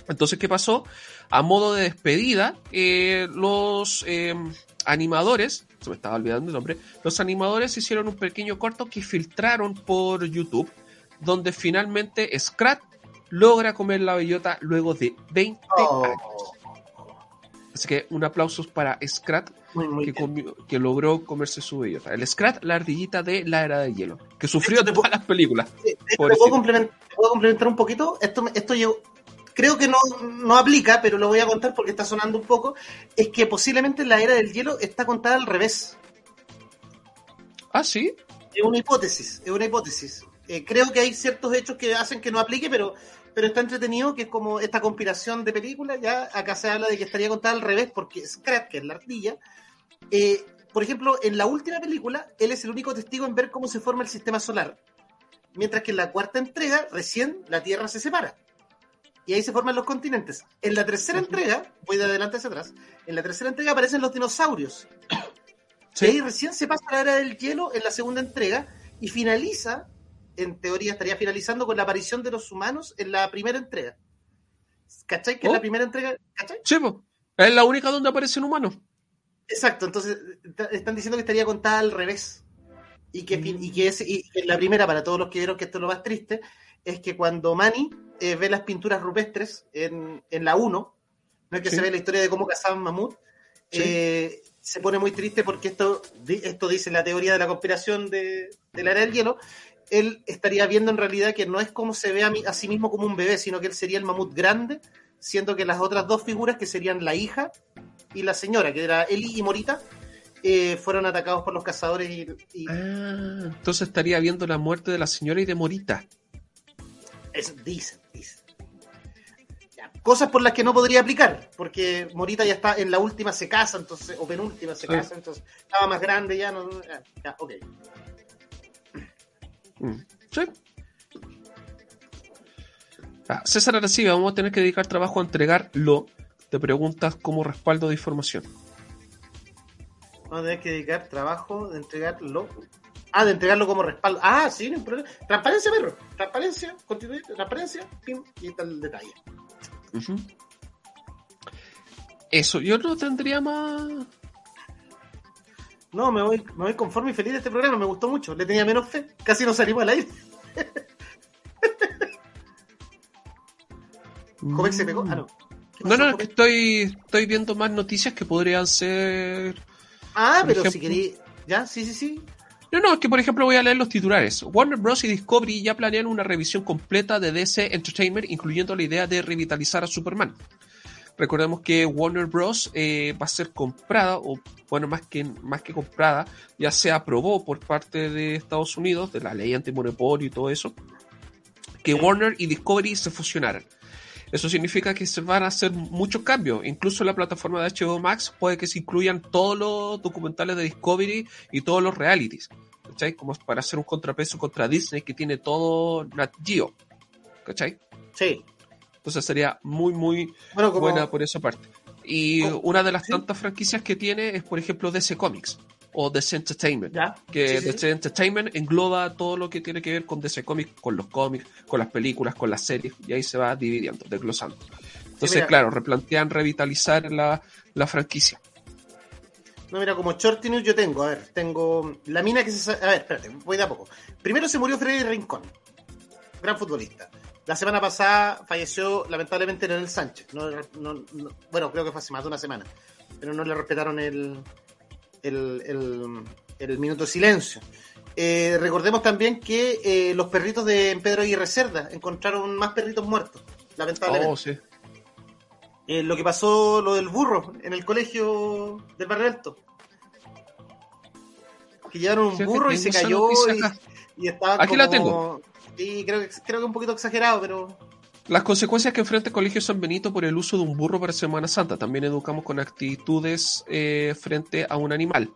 Entonces, ¿qué pasó? A modo de despedida, eh, los eh, animadores, se me estaba olvidando el nombre, los animadores hicieron un pequeño corto que filtraron por YouTube, donde finalmente Scrat logra comer la bellota luego de 20 Oh. años. Así que un aplauso para Scrat Muy, muy que, bien. comió- que logró comerse su bellota. El Scrat, la ardillita de la era de hielo, que sufrió te todas las películas. Sí, de hecho, ¿Te Pobrecito. puedo, complementar, puedo complementar un poquito? Esto, esto yo creo que no, no aplica, pero lo voy a contar porque está sonando un poco. Es que posiblemente la era del hielo está contada al revés. Ah, sí. Es una hipótesis, es una hipótesis. Eh, creo que hay ciertos hechos que hacen que no aplique, pero, pero está entretenido que es como esta conspiración de películas. Ya acá se habla de que estaría contada al revés, porque Scrat, que es la ardilla, eh, por ejemplo, en la última película, él es el único testigo en ver cómo se forma el sistema solar. Mientras que en la cuarta entrega, recién la Tierra se separa. Y ahí se forman los continentes. En la tercera entrega, voy de adelante hacia atrás, en la tercera entrega aparecen los dinosaurios. Sí. Y ahí recién se pasa la era del hielo en la segunda entrega y finaliza, en teoría estaría finalizando con la aparición de los humanos en la primera entrega. ¿Cachai? Que Oh. en la primera entrega, ¿cachai? Sí, es la única donde aparece un humano. Exacto, entonces están diciendo que estaría contada al revés. Y que, Mm. y que es, y que la primera, para todos los que vieron que esto es lo más triste, es que cuando Manny eh, ve las pinturas rupestres en, en la 1, no es que Sí. se ve la historia de cómo cazaban mamut, Sí. eh, se pone muy triste porque esto, esto dice la teoría de la conspiración de, de la era del hielo. Él estaría viendo en realidad que no es como se ve a, mi- a sí mismo como un bebé, sino que él sería el mamut grande, siendo que las otras dos figuras, que serían la hija y la señora, que era Eli y Morita, eh, fueron atacados por los cazadores y, y Ah, entonces estaría viendo la muerte de la señora y de Morita. eso dicen, Cosas por las que no podría aplicar, porque Morita ya está en la última se casa, entonces, o penúltima se casa, entonces estaba más grande ya, no, ya, ok. Mm. Sí. Ah, César Aracía, vamos a tener que dedicar trabajo a entregarlo. Te preguntas como respaldo de información. Vamos a tener que dedicar trabajo de entregarlo. Ah, de entregarlo como respaldo. Ah, sí, no hay problema. Transparencia, perro. Transparencia, constituyente, transparencia, pim, y tal detalle. Eso, yo no tendría más. No, me voy, me voy conforme y feliz de este programa, me gustó mucho. Le tenía menos fe, casi no salimos al aire. Joven se pegó. Ah, no. ¿Qué No, no, es que Joven? estoy, estoy viendo más noticias que podrían ser. Ah, pero ejemplo- si querí. Ya, sí, sí, sí. No, no, es que por ejemplo voy a leer los titulares. Warner Bros. y Discovery ya planean una revisión completa de DC Entertainment, incluyendo la idea de revitalizar a Superman. Recordemos que Warner Bros. eh, va a ser comprada, o bueno, más que, más que comprada, ya se aprobó por parte de Estados Unidos, de la ley antimonopolio y todo eso, que Warner y Discovery se fusionaran. Eso significa que se van a hacer muchos cambios. Incluso en la plataforma de HBO Max puede que se incluyan todos los documentales de Discovery y todos los realities. ¿Cachai? Como para hacer un contrapeso contra Disney que tiene todo Nat Geo. ¿Cachai? Sí. Entonces sería muy, muy Bueno, como. buena por esa parte. Y ¿Cómo? una de las Sí. tantas franquicias que tiene es, por ejemplo, DC Comics o DC Entertainment. Ya. Que Sí, sí, DC Entertainment engloba todo lo que tiene que ver con DC Comics, con los cómics, con las películas, con las series, y ahí se va dividiendo, desglosando. Entonces, claro, replantean revitalizar la, la franquicia. No, mira, como short news yo tengo, a ver, tengo la mina que se... A ver, espérate, voy de a poco. Primero se murió Freddy Rincón, gran futbolista. La semana pasada falleció lamentablemente Leonel Sánchez. No, no- no- bueno, creo que fue hace más de una semana, pero no le respetaron el, el, el- el minuto de silencio. Eh, recordemos también que eh, los perritos de Pedro Aguirre Cerda encontraron más perritos muertos, lamentablemente. Oh, sí. Eh, lo que pasó, lo del burro en el colegio del Barrio Alto. Que llevaron un burro y se cayó y, y estaba Aquí la tengo. Sí, creo que, creo que un poquito exagerado, pero... Las consecuencias que enfrenta el Colegio San Benito por el uso de un burro para Semana Santa. También educamos con actitudes eh, frente a un animal.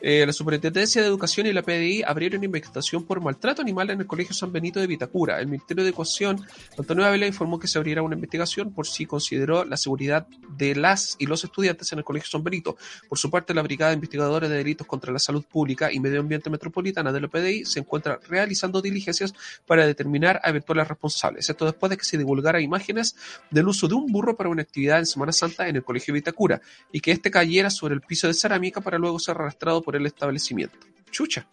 Eh, la Superintendencia de Educación y la PDI abrieron investigación por maltrato animal en el Colegio San Benito de Vitacura. El Ministerio de Educación, Antonio Ávila, informó que se abrirá una investigación por si consideró la seguridad de las y los estudiantes en el Colegio San Benito. Por su parte, la Brigada de Investigadores de Delitos contra la Salud Pública y Medio Ambiente Metropolitana de la PDI se encuentra realizando diligencias para determinar a eventuales responsables. Esto después de que se divulgara imágenes del uso de un burro para una actividad en Semana Santa en el Colegio Vitacura y que este cayera sobre el piso de cerámica para luego ser arrastrado por el establecimiento. Chucha.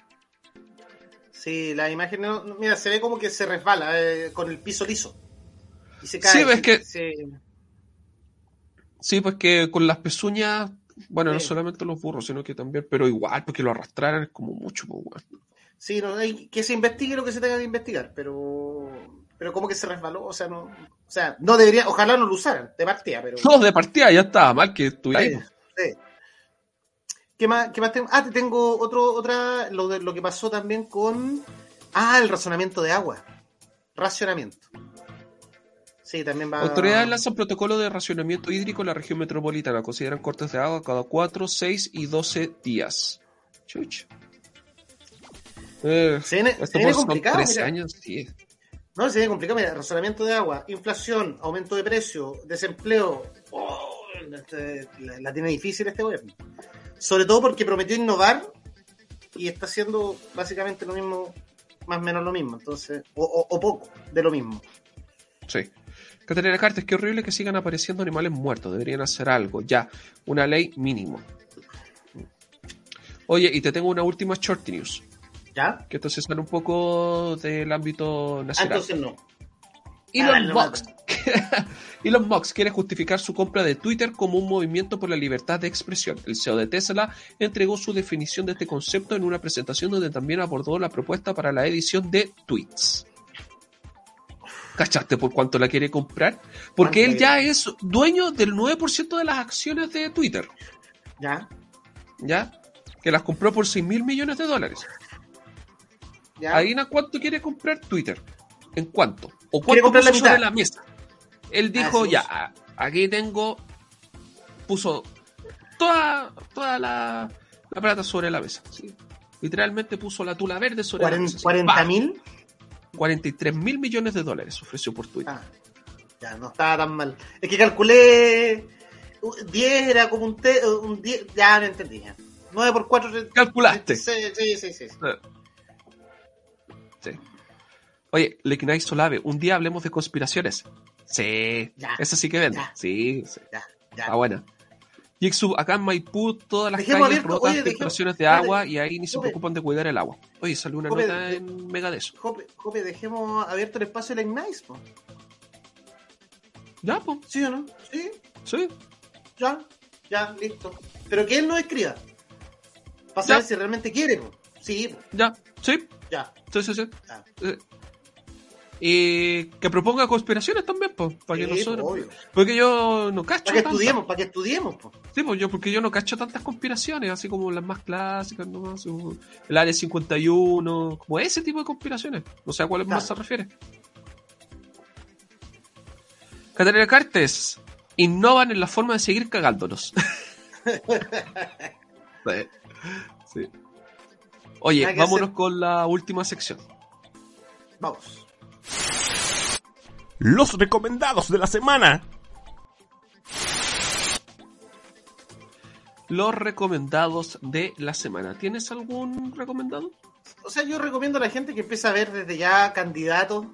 Sí, la imagen, no- mira, se ve como que se resbala eh, con el piso liso. Y se cae. Sí, ves que- se- Sí, pues que con las pezuñas, bueno, no solamente los burros, sino que también, pero igual, porque lo arrastraran es como mucho, pues, weón. Sí, no, hay- que se investigue lo que se tenga que investigar, pero... Pero como que se resbaló, o sea, no... O sea, no debería... Ojalá no lo usaran, de partida, pero... No, de partida ya estaba mal que estuviera ahí. Sí, sí. ¿Qué más, qué más tengo? Ah, te tengo otro, otra, lo, de, lo que pasó también con... Ah, el razonamiento de agua. Racionamiento. Sí, también va... Autoridades lanzan protocolo de racionamiento hídrico en la región metropolitana. Consideran cortes de agua cada 4, 6 y 12 días. Chuch. Eh, Se viene, se complicado, 13 mira. años, sí. No, se viene complicado. Mira, razonamiento de agua, inflación, aumento de precio, desempleo. Oh, este, la, la tiene difícil este gobierno. Sobre todo porque prometió innovar y está haciendo básicamente lo mismo, más o menos lo mismo. Entonces, o, o- o poco de lo mismo. Sí. Caterina Cartes, qué horrible que sigan apareciendo animales muertos. Deberían hacer algo. Ya. Una ley mínimo. Oye, y te tengo una última short news. ¿Ya? Que entonces sale un poco del ámbito Ah, nacional. entonces no. Elon Ah, Musk. Elon Musk quiere justificar su compra de Twitter como un movimiento por la libertad de expresión. El CEO de Tesla entregó su definición de este concepto en una presentación donde también abordó la propuesta para la edición de tweets. ¿Cachaste por cuánto la quiere comprar? Porque ¿Cuánto él ya es dueño del 9% de las acciones de Twitter, ¿Ya? ¿ya? Que las compró por 6 mil millones de dólares. ¿Ya? Adivina cuánto quiere comprar Twitter. ¿En cuánto? ¿O Quiere cuánto comprar la puso sobre mitad. la mesa? Él dijo, Ah, ya, aquí tengo, puso toda, toda la, la plata sobre la mesa. ¿sí? Literalmente puso la tula verde sobre la mesa. ¿Cuaren- ¿sí? ¿40 ¡Pah! mil? 43 mil millones de dólares ofreció por Twitter. Ah, ya, no estaba tan mal. Es que calculé. uh, 10 era como un, te- un 10. Ya no entendí. Ya. 9 por 4. Calculaste. Sí, sí, sí. sí. Sí. Oye, Lekinai Solave, un día hablemos de conspiraciones. Sí, Ya. esa sí que vende. Ya. Sí, sí, Ya, ya. está buena. Jigsaw, acá en Maipú, todas las Dejemos calles abierto- oye, dejemos- filtraciones de agua y ahí ni se Jope. preocupan de cuidar el agua. Oye, salió una Jope, nota de- en Mega de eso. Jope, Jope, dejemos abierto el espacio del Ignite, po. Ya, pues, ¿Sí o no? Sí, sí. ya, ya, listo. Pero que él no escriba. Para saber si realmente quiere, po. Sí, po. Ya, sí, ya, sí, sí, sí. ya. Eh, Y que proponga conspiraciones también, pues, para que Sí, nosotros. obvio. Porque yo no cacho. Para que tantas. estudiemos, para que estudiemos, po. Sí, pues yo, porque yo no cacho tantas conspiraciones, así como las más clásicas, nomás. o El Área 51, como ese tipo de conspiraciones. No sé a cuáles más se refiere. Catarina Cartes, innovan en la forma de seguir cagándonos. sí. Oye, vámonos hacer. con la última sección. Vamos. Los recomendados de la semana. Los recomendados de la semana. ¿Tienes algún recomendado? O sea, yo recomiendo a la gente que empiece a ver desde ya candidatos.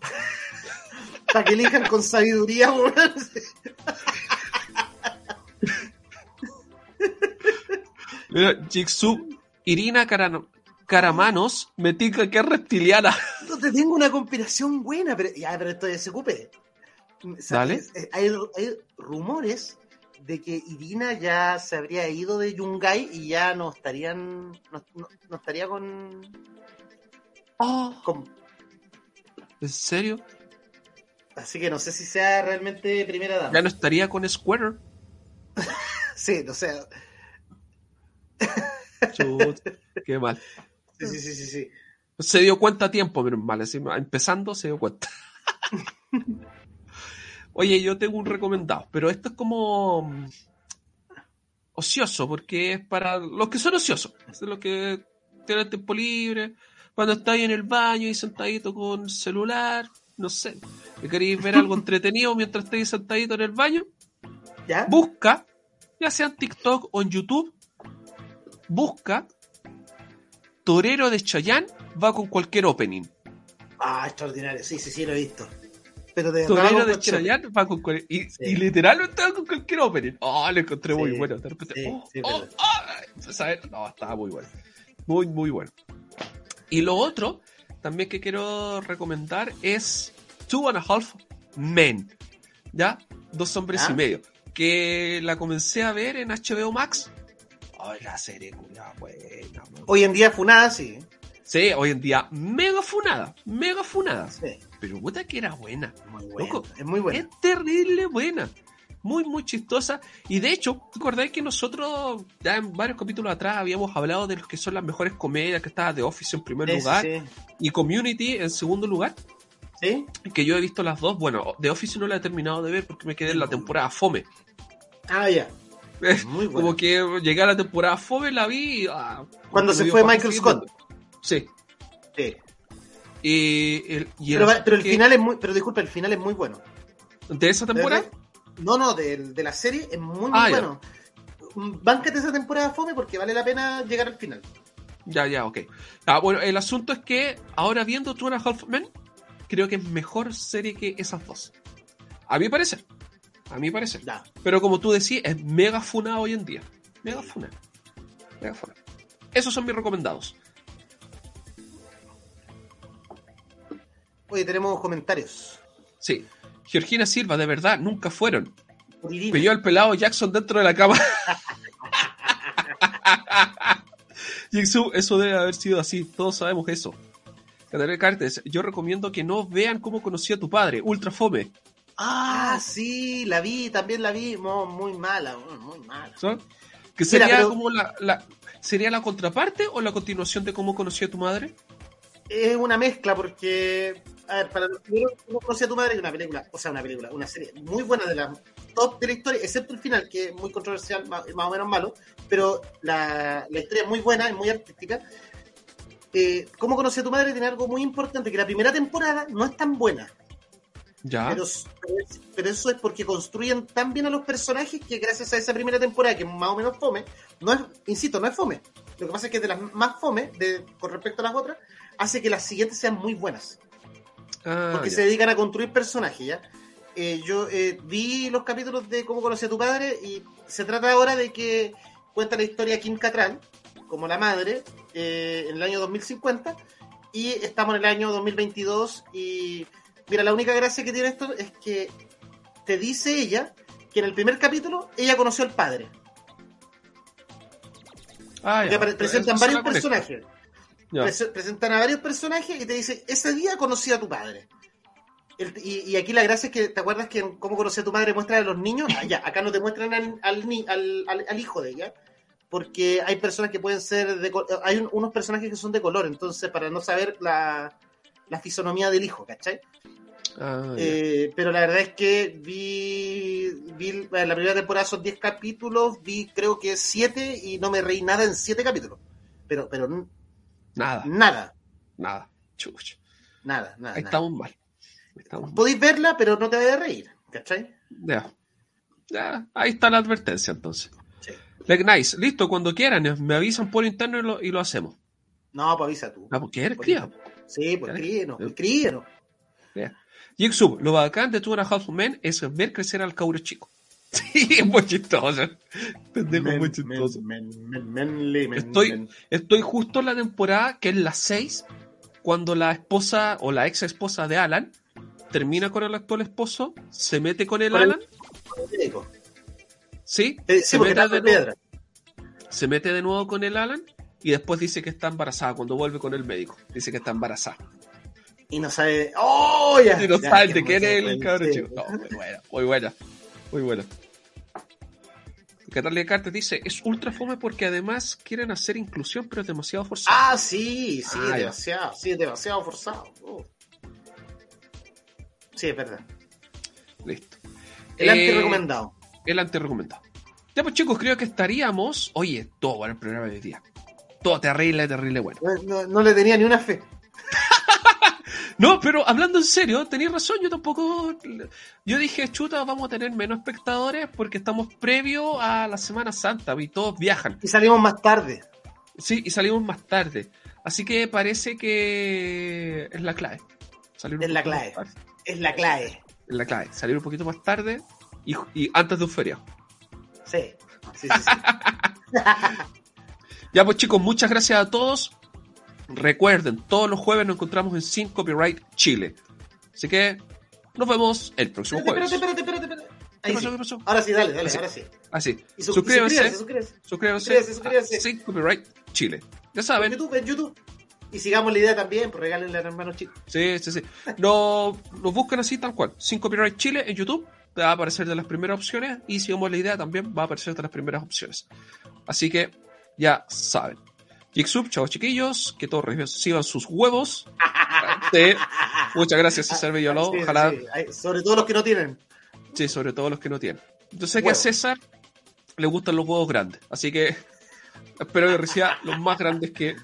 para que elijan con sabiduría. Mira, Jigsaw, Irina Cara- Caramanos, me tica que es reptiliana. No te tengo una conspiración buena, pero ya, pero esto ya se ocupe. Dale. Hay, hay rumores de que Irina ya se habría ido de Yungay y ya no estarían. No, no- no estaría con, con- ¿En serio? Así que no sé si sea realmente primera dama. Ya no estaría con Square. Sí, o sea. Chut, qué mal. Sí, sí, sí, sí, sí. Se dio cuenta a tiempo, menos mal. así, empezando se dio cuenta. Oye, yo tengo un recomendado, pero esto es como mm, ocioso, porque es para los que son ociosos. Es los que tienen tiempo libre, cuando estáis en el baño y sentadito con celular, no sé, que queréis ver algo entretenido mientras estáis sentadito en el baño, ¿Ya? busca, ya sea en TikTok o en YouTube, busca Torero de Chayanne va con cualquier opening. Ah, extraordinario. Sí, sí, sí, lo he visto. Pero de. Torero de Chayanne va con cualquier... Y, Sí. y literalmente va con cualquier opening. Oh, lo encontré muy bueno. De repente, sí, oh, oh, ver, No, estaba muy bueno. Muy, muy bueno. Y lo otro, también que quiero recomendar es Two and a Half Men. ¿Ya? Dos hombres y medio. Que la comencé a ver en HBO Max. Ay, la serie, culiao, buena. Hoy en día Funada, sí. Sí, hoy en día, mega funada, mega funada. Sí, Pero puta que era buena. muy buena. Loco, Es muy buena. Es terrible buena. Muy, muy chistosa. Y de hecho, ¿te acordáis que nosotros ya en varios capítulos atrás habíamos hablado de los que son las mejores comedias, que estaba The Office en primer lugar sí, y Community en segundo lugar? sí. Que yo he visto las dos. Bueno, The Office no la he terminado de ver porque me quedé en la temporada Fome. Ah, ya. Muy buena. Como que llegué a la temporada Fome, la vi. ah, Cuando se fue Michael Scott. Sí. Sí. Y el, y Pero, el- va- pero el que- final es muy. Pero disculpa, el final es muy bueno. ¿De esa temporada? De- No, no, de, de la serie es muy, muy Ah, bueno. Báncate esa temporada fome porque vale la pena llegar al final. Ya, ya, ok. Ah, bueno, el asunto es que ahora viendo Two and a Half Men, creo que es mejor serie que esas dos. A mi parecer. A mi parecer. Ya. Pero como tú decís, es mega funa hoy en día. Mega funa. Mega funa. Esos son mis recomendados. Oye, tenemos comentarios. Sí. Georgina Silva, de verdad, nunca fueron. Pilló al pelado Jackson dentro de la cama. Jigsaw, eso debe haber sido así. Todos sabemos eso. Catarina Cartes, yo recomiendo que no vean cómo conocí a tu padre. Ultra fome. Ah, sí, la vi, también la vi. Muy mala, muy mala. ¿sabes? Que sería Mira, pero- como la, la- ¿Sería la contraparte o la continuación de cómo conocí a tu madre? Es una mezcla porque, a ver, para los primeros, ¿cómo conocí a tu madre? Es una película, o sea, una película, una serie muy buena de las top de la historia, excepto el final, que es muy controversial, más, más o menos malo, pero la, la historia es muy buena, es muy artística. Eh, ¿Cómo conocí a tu madre? Tiene algo muy importante, que la primera temporada no es tan buena, Ya. pero, pero eso es porque construyen tan bien a los personajes que gracias a esa primera temporada, que más o menos fome, no es, insisto, no es fome. Lo que pasa es que es de las más fome de, con respecto a las otras, hace que las siguientes sean muy buenas Ah, porque ya. se dedican a construir personajes, ¿ya? eh, yo eh, vi los capítulos de Cómo conocí a tu padre y se trata ahora de que cuenta la historia de Kim Cattrall, como la madre, eh, en el año 2050 y estamos en el año 2022 y mira, la única gracia que tiene esto es que te dice ella que en el primer capítulo ella conoció al padre. Ah, apare- presentan varios personajes. Ya. Prese- presentan a varios personajes y te dice, ese día conocí a tu padre. El- y, y aquí la gracia es que, ¿te acuerdas que en cómo conocí a tu padre muestran a los niños? Ah, ya, acá no te muestran al, al, al, hijo de ella, porque hay personas que pueden ser, de, hay un- unos personajes que son de color, entonces para no saber la, la fisonomía del hijo, ¿cachai? Ah. Eh, pero la verdad es que vi, vi la primera temporada son 10 capítulos, vi creo que 7 y no me reí nada en 7 capítulos. Pero, pero Nada, nada, nada. Chuch. nada, nada. Ahí nada. estamos mal. Podéis verla, pero no te vayas a reír, ¿cachai? Ya. Ya, ahí está la advertencia entonces. Sí. Like nice, listo, cuando quieran, eh, me avisan por interno y lo, y lo hacemos. No, pues avisa tú. Ah, porque eres cría. Sí, pues Ya. escríbenos, pues escríbenos. Jigsaw, lo bacán de Two and a Half Men es ver crecer al cabro chico. Sí, es muy chistoso. Pendejo, Men, muy chistoso. men, men, Estoy, justo en la temporada que es la 6, cuando la esposa o la ex esposa de Alan termina con el actual esposo, se mete con el Con el- Alan, Médico. ¿sí? Eh, se, Sí, porque mete de nuevo, se mete de nuevo con el Alan y después dice que está embarazada cuando vuelve con el médico. Dice que está embarazada. Y no sabe. ¡Oh! Ya, Y no ya, sabe de quién es el cabrón chico. No, muy buena, muy buena, muy buena. Catalina Carter dice, es ultra fome porque además quieren hacer inclusión, pero es demasiado forzado. Ah, sí, sí, Ah, demasiado, sí, demasiado forzado. Uh. Sí, es verdad. Listo. El Eh, anti-recomendado. El anti-recomendado. Ya pues chicos, creo que estaríamos... Oye, todo bueno el programa de hoy día. Todo terrible, terrible bueno. No, no- no le tenía ni una fe. No, pero hablando en serio, tenéis razón, yo tampoco... Yo dije, chuta, vamos a tener menos espectadores porque estamos previo a la Semana Santa y todos viajan. Y salimos más tarde. Sí, y salimos más tarde. Así que parece que es la clave. Salir un Es la clave. Es la clave. Es la clave. Salir un poquito más tarde y, y antes de un feriado. Sí. Sí, sí, sí. Ya pues chicos, muchas gracias a todos. Recuerden, todos los jueves nos encontramos en Sin Copyright Chile. Así que nos vemos el próximo espérate, jueves. espérate, espérate, espérate, espérate. ¿Qué Ahí pasó? sí. ¿Qué pasó? Ahora sí, dale, dale, Sí. ahora sí. Así. Y su- suscríbanse, suscríbanse, suscríbanse. suscríbanse, a Sin Copyright Chile. Ya En saben. YouTube, en YouTube. Y sigamos la idea también, pues regálenle al hermano chico. Sí, sí, sí. No, nos buscan así tal cual. Sin Copyright Chile en YouTube. Te va a aparecer de las primeras opciones. Y si vemos la idea también va a aparecer de las primeras opciones. Así que ya saben. Jigsup, chavos chiquillos. Que todos reciban sus huevos. Sí. Muchas gracias, César Villaló. Sí, Ojalá. sí, sobre todo los que no tienen. Sí, sobre todo los que no tienen. Yo sé que a. César le gustan los huevos grandes. Así que espero que reciba los más grandes que.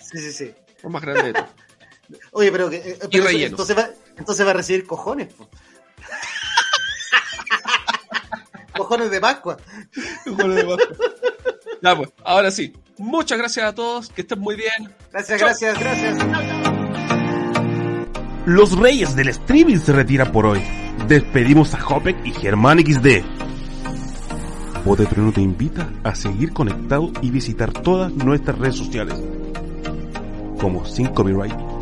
Sí, sí, sí. Los más grandes de todos. Oye, pero, que, eh, pero eso- rellenos. entonces, va, entonces va a recibir cojones. po. cojones de Pascua. Ya, pues, ahora sí. Muchas gracias a todos. Que estén muy bien. Gracias, Chau. gracias, gracias. Los reyes del streaming se retiran por hoy. Despedimos a Hopek y Germán XD. Bote Trueno te invita a seguir conectado y visitar todas nuestras redes sociales como Sin Copyright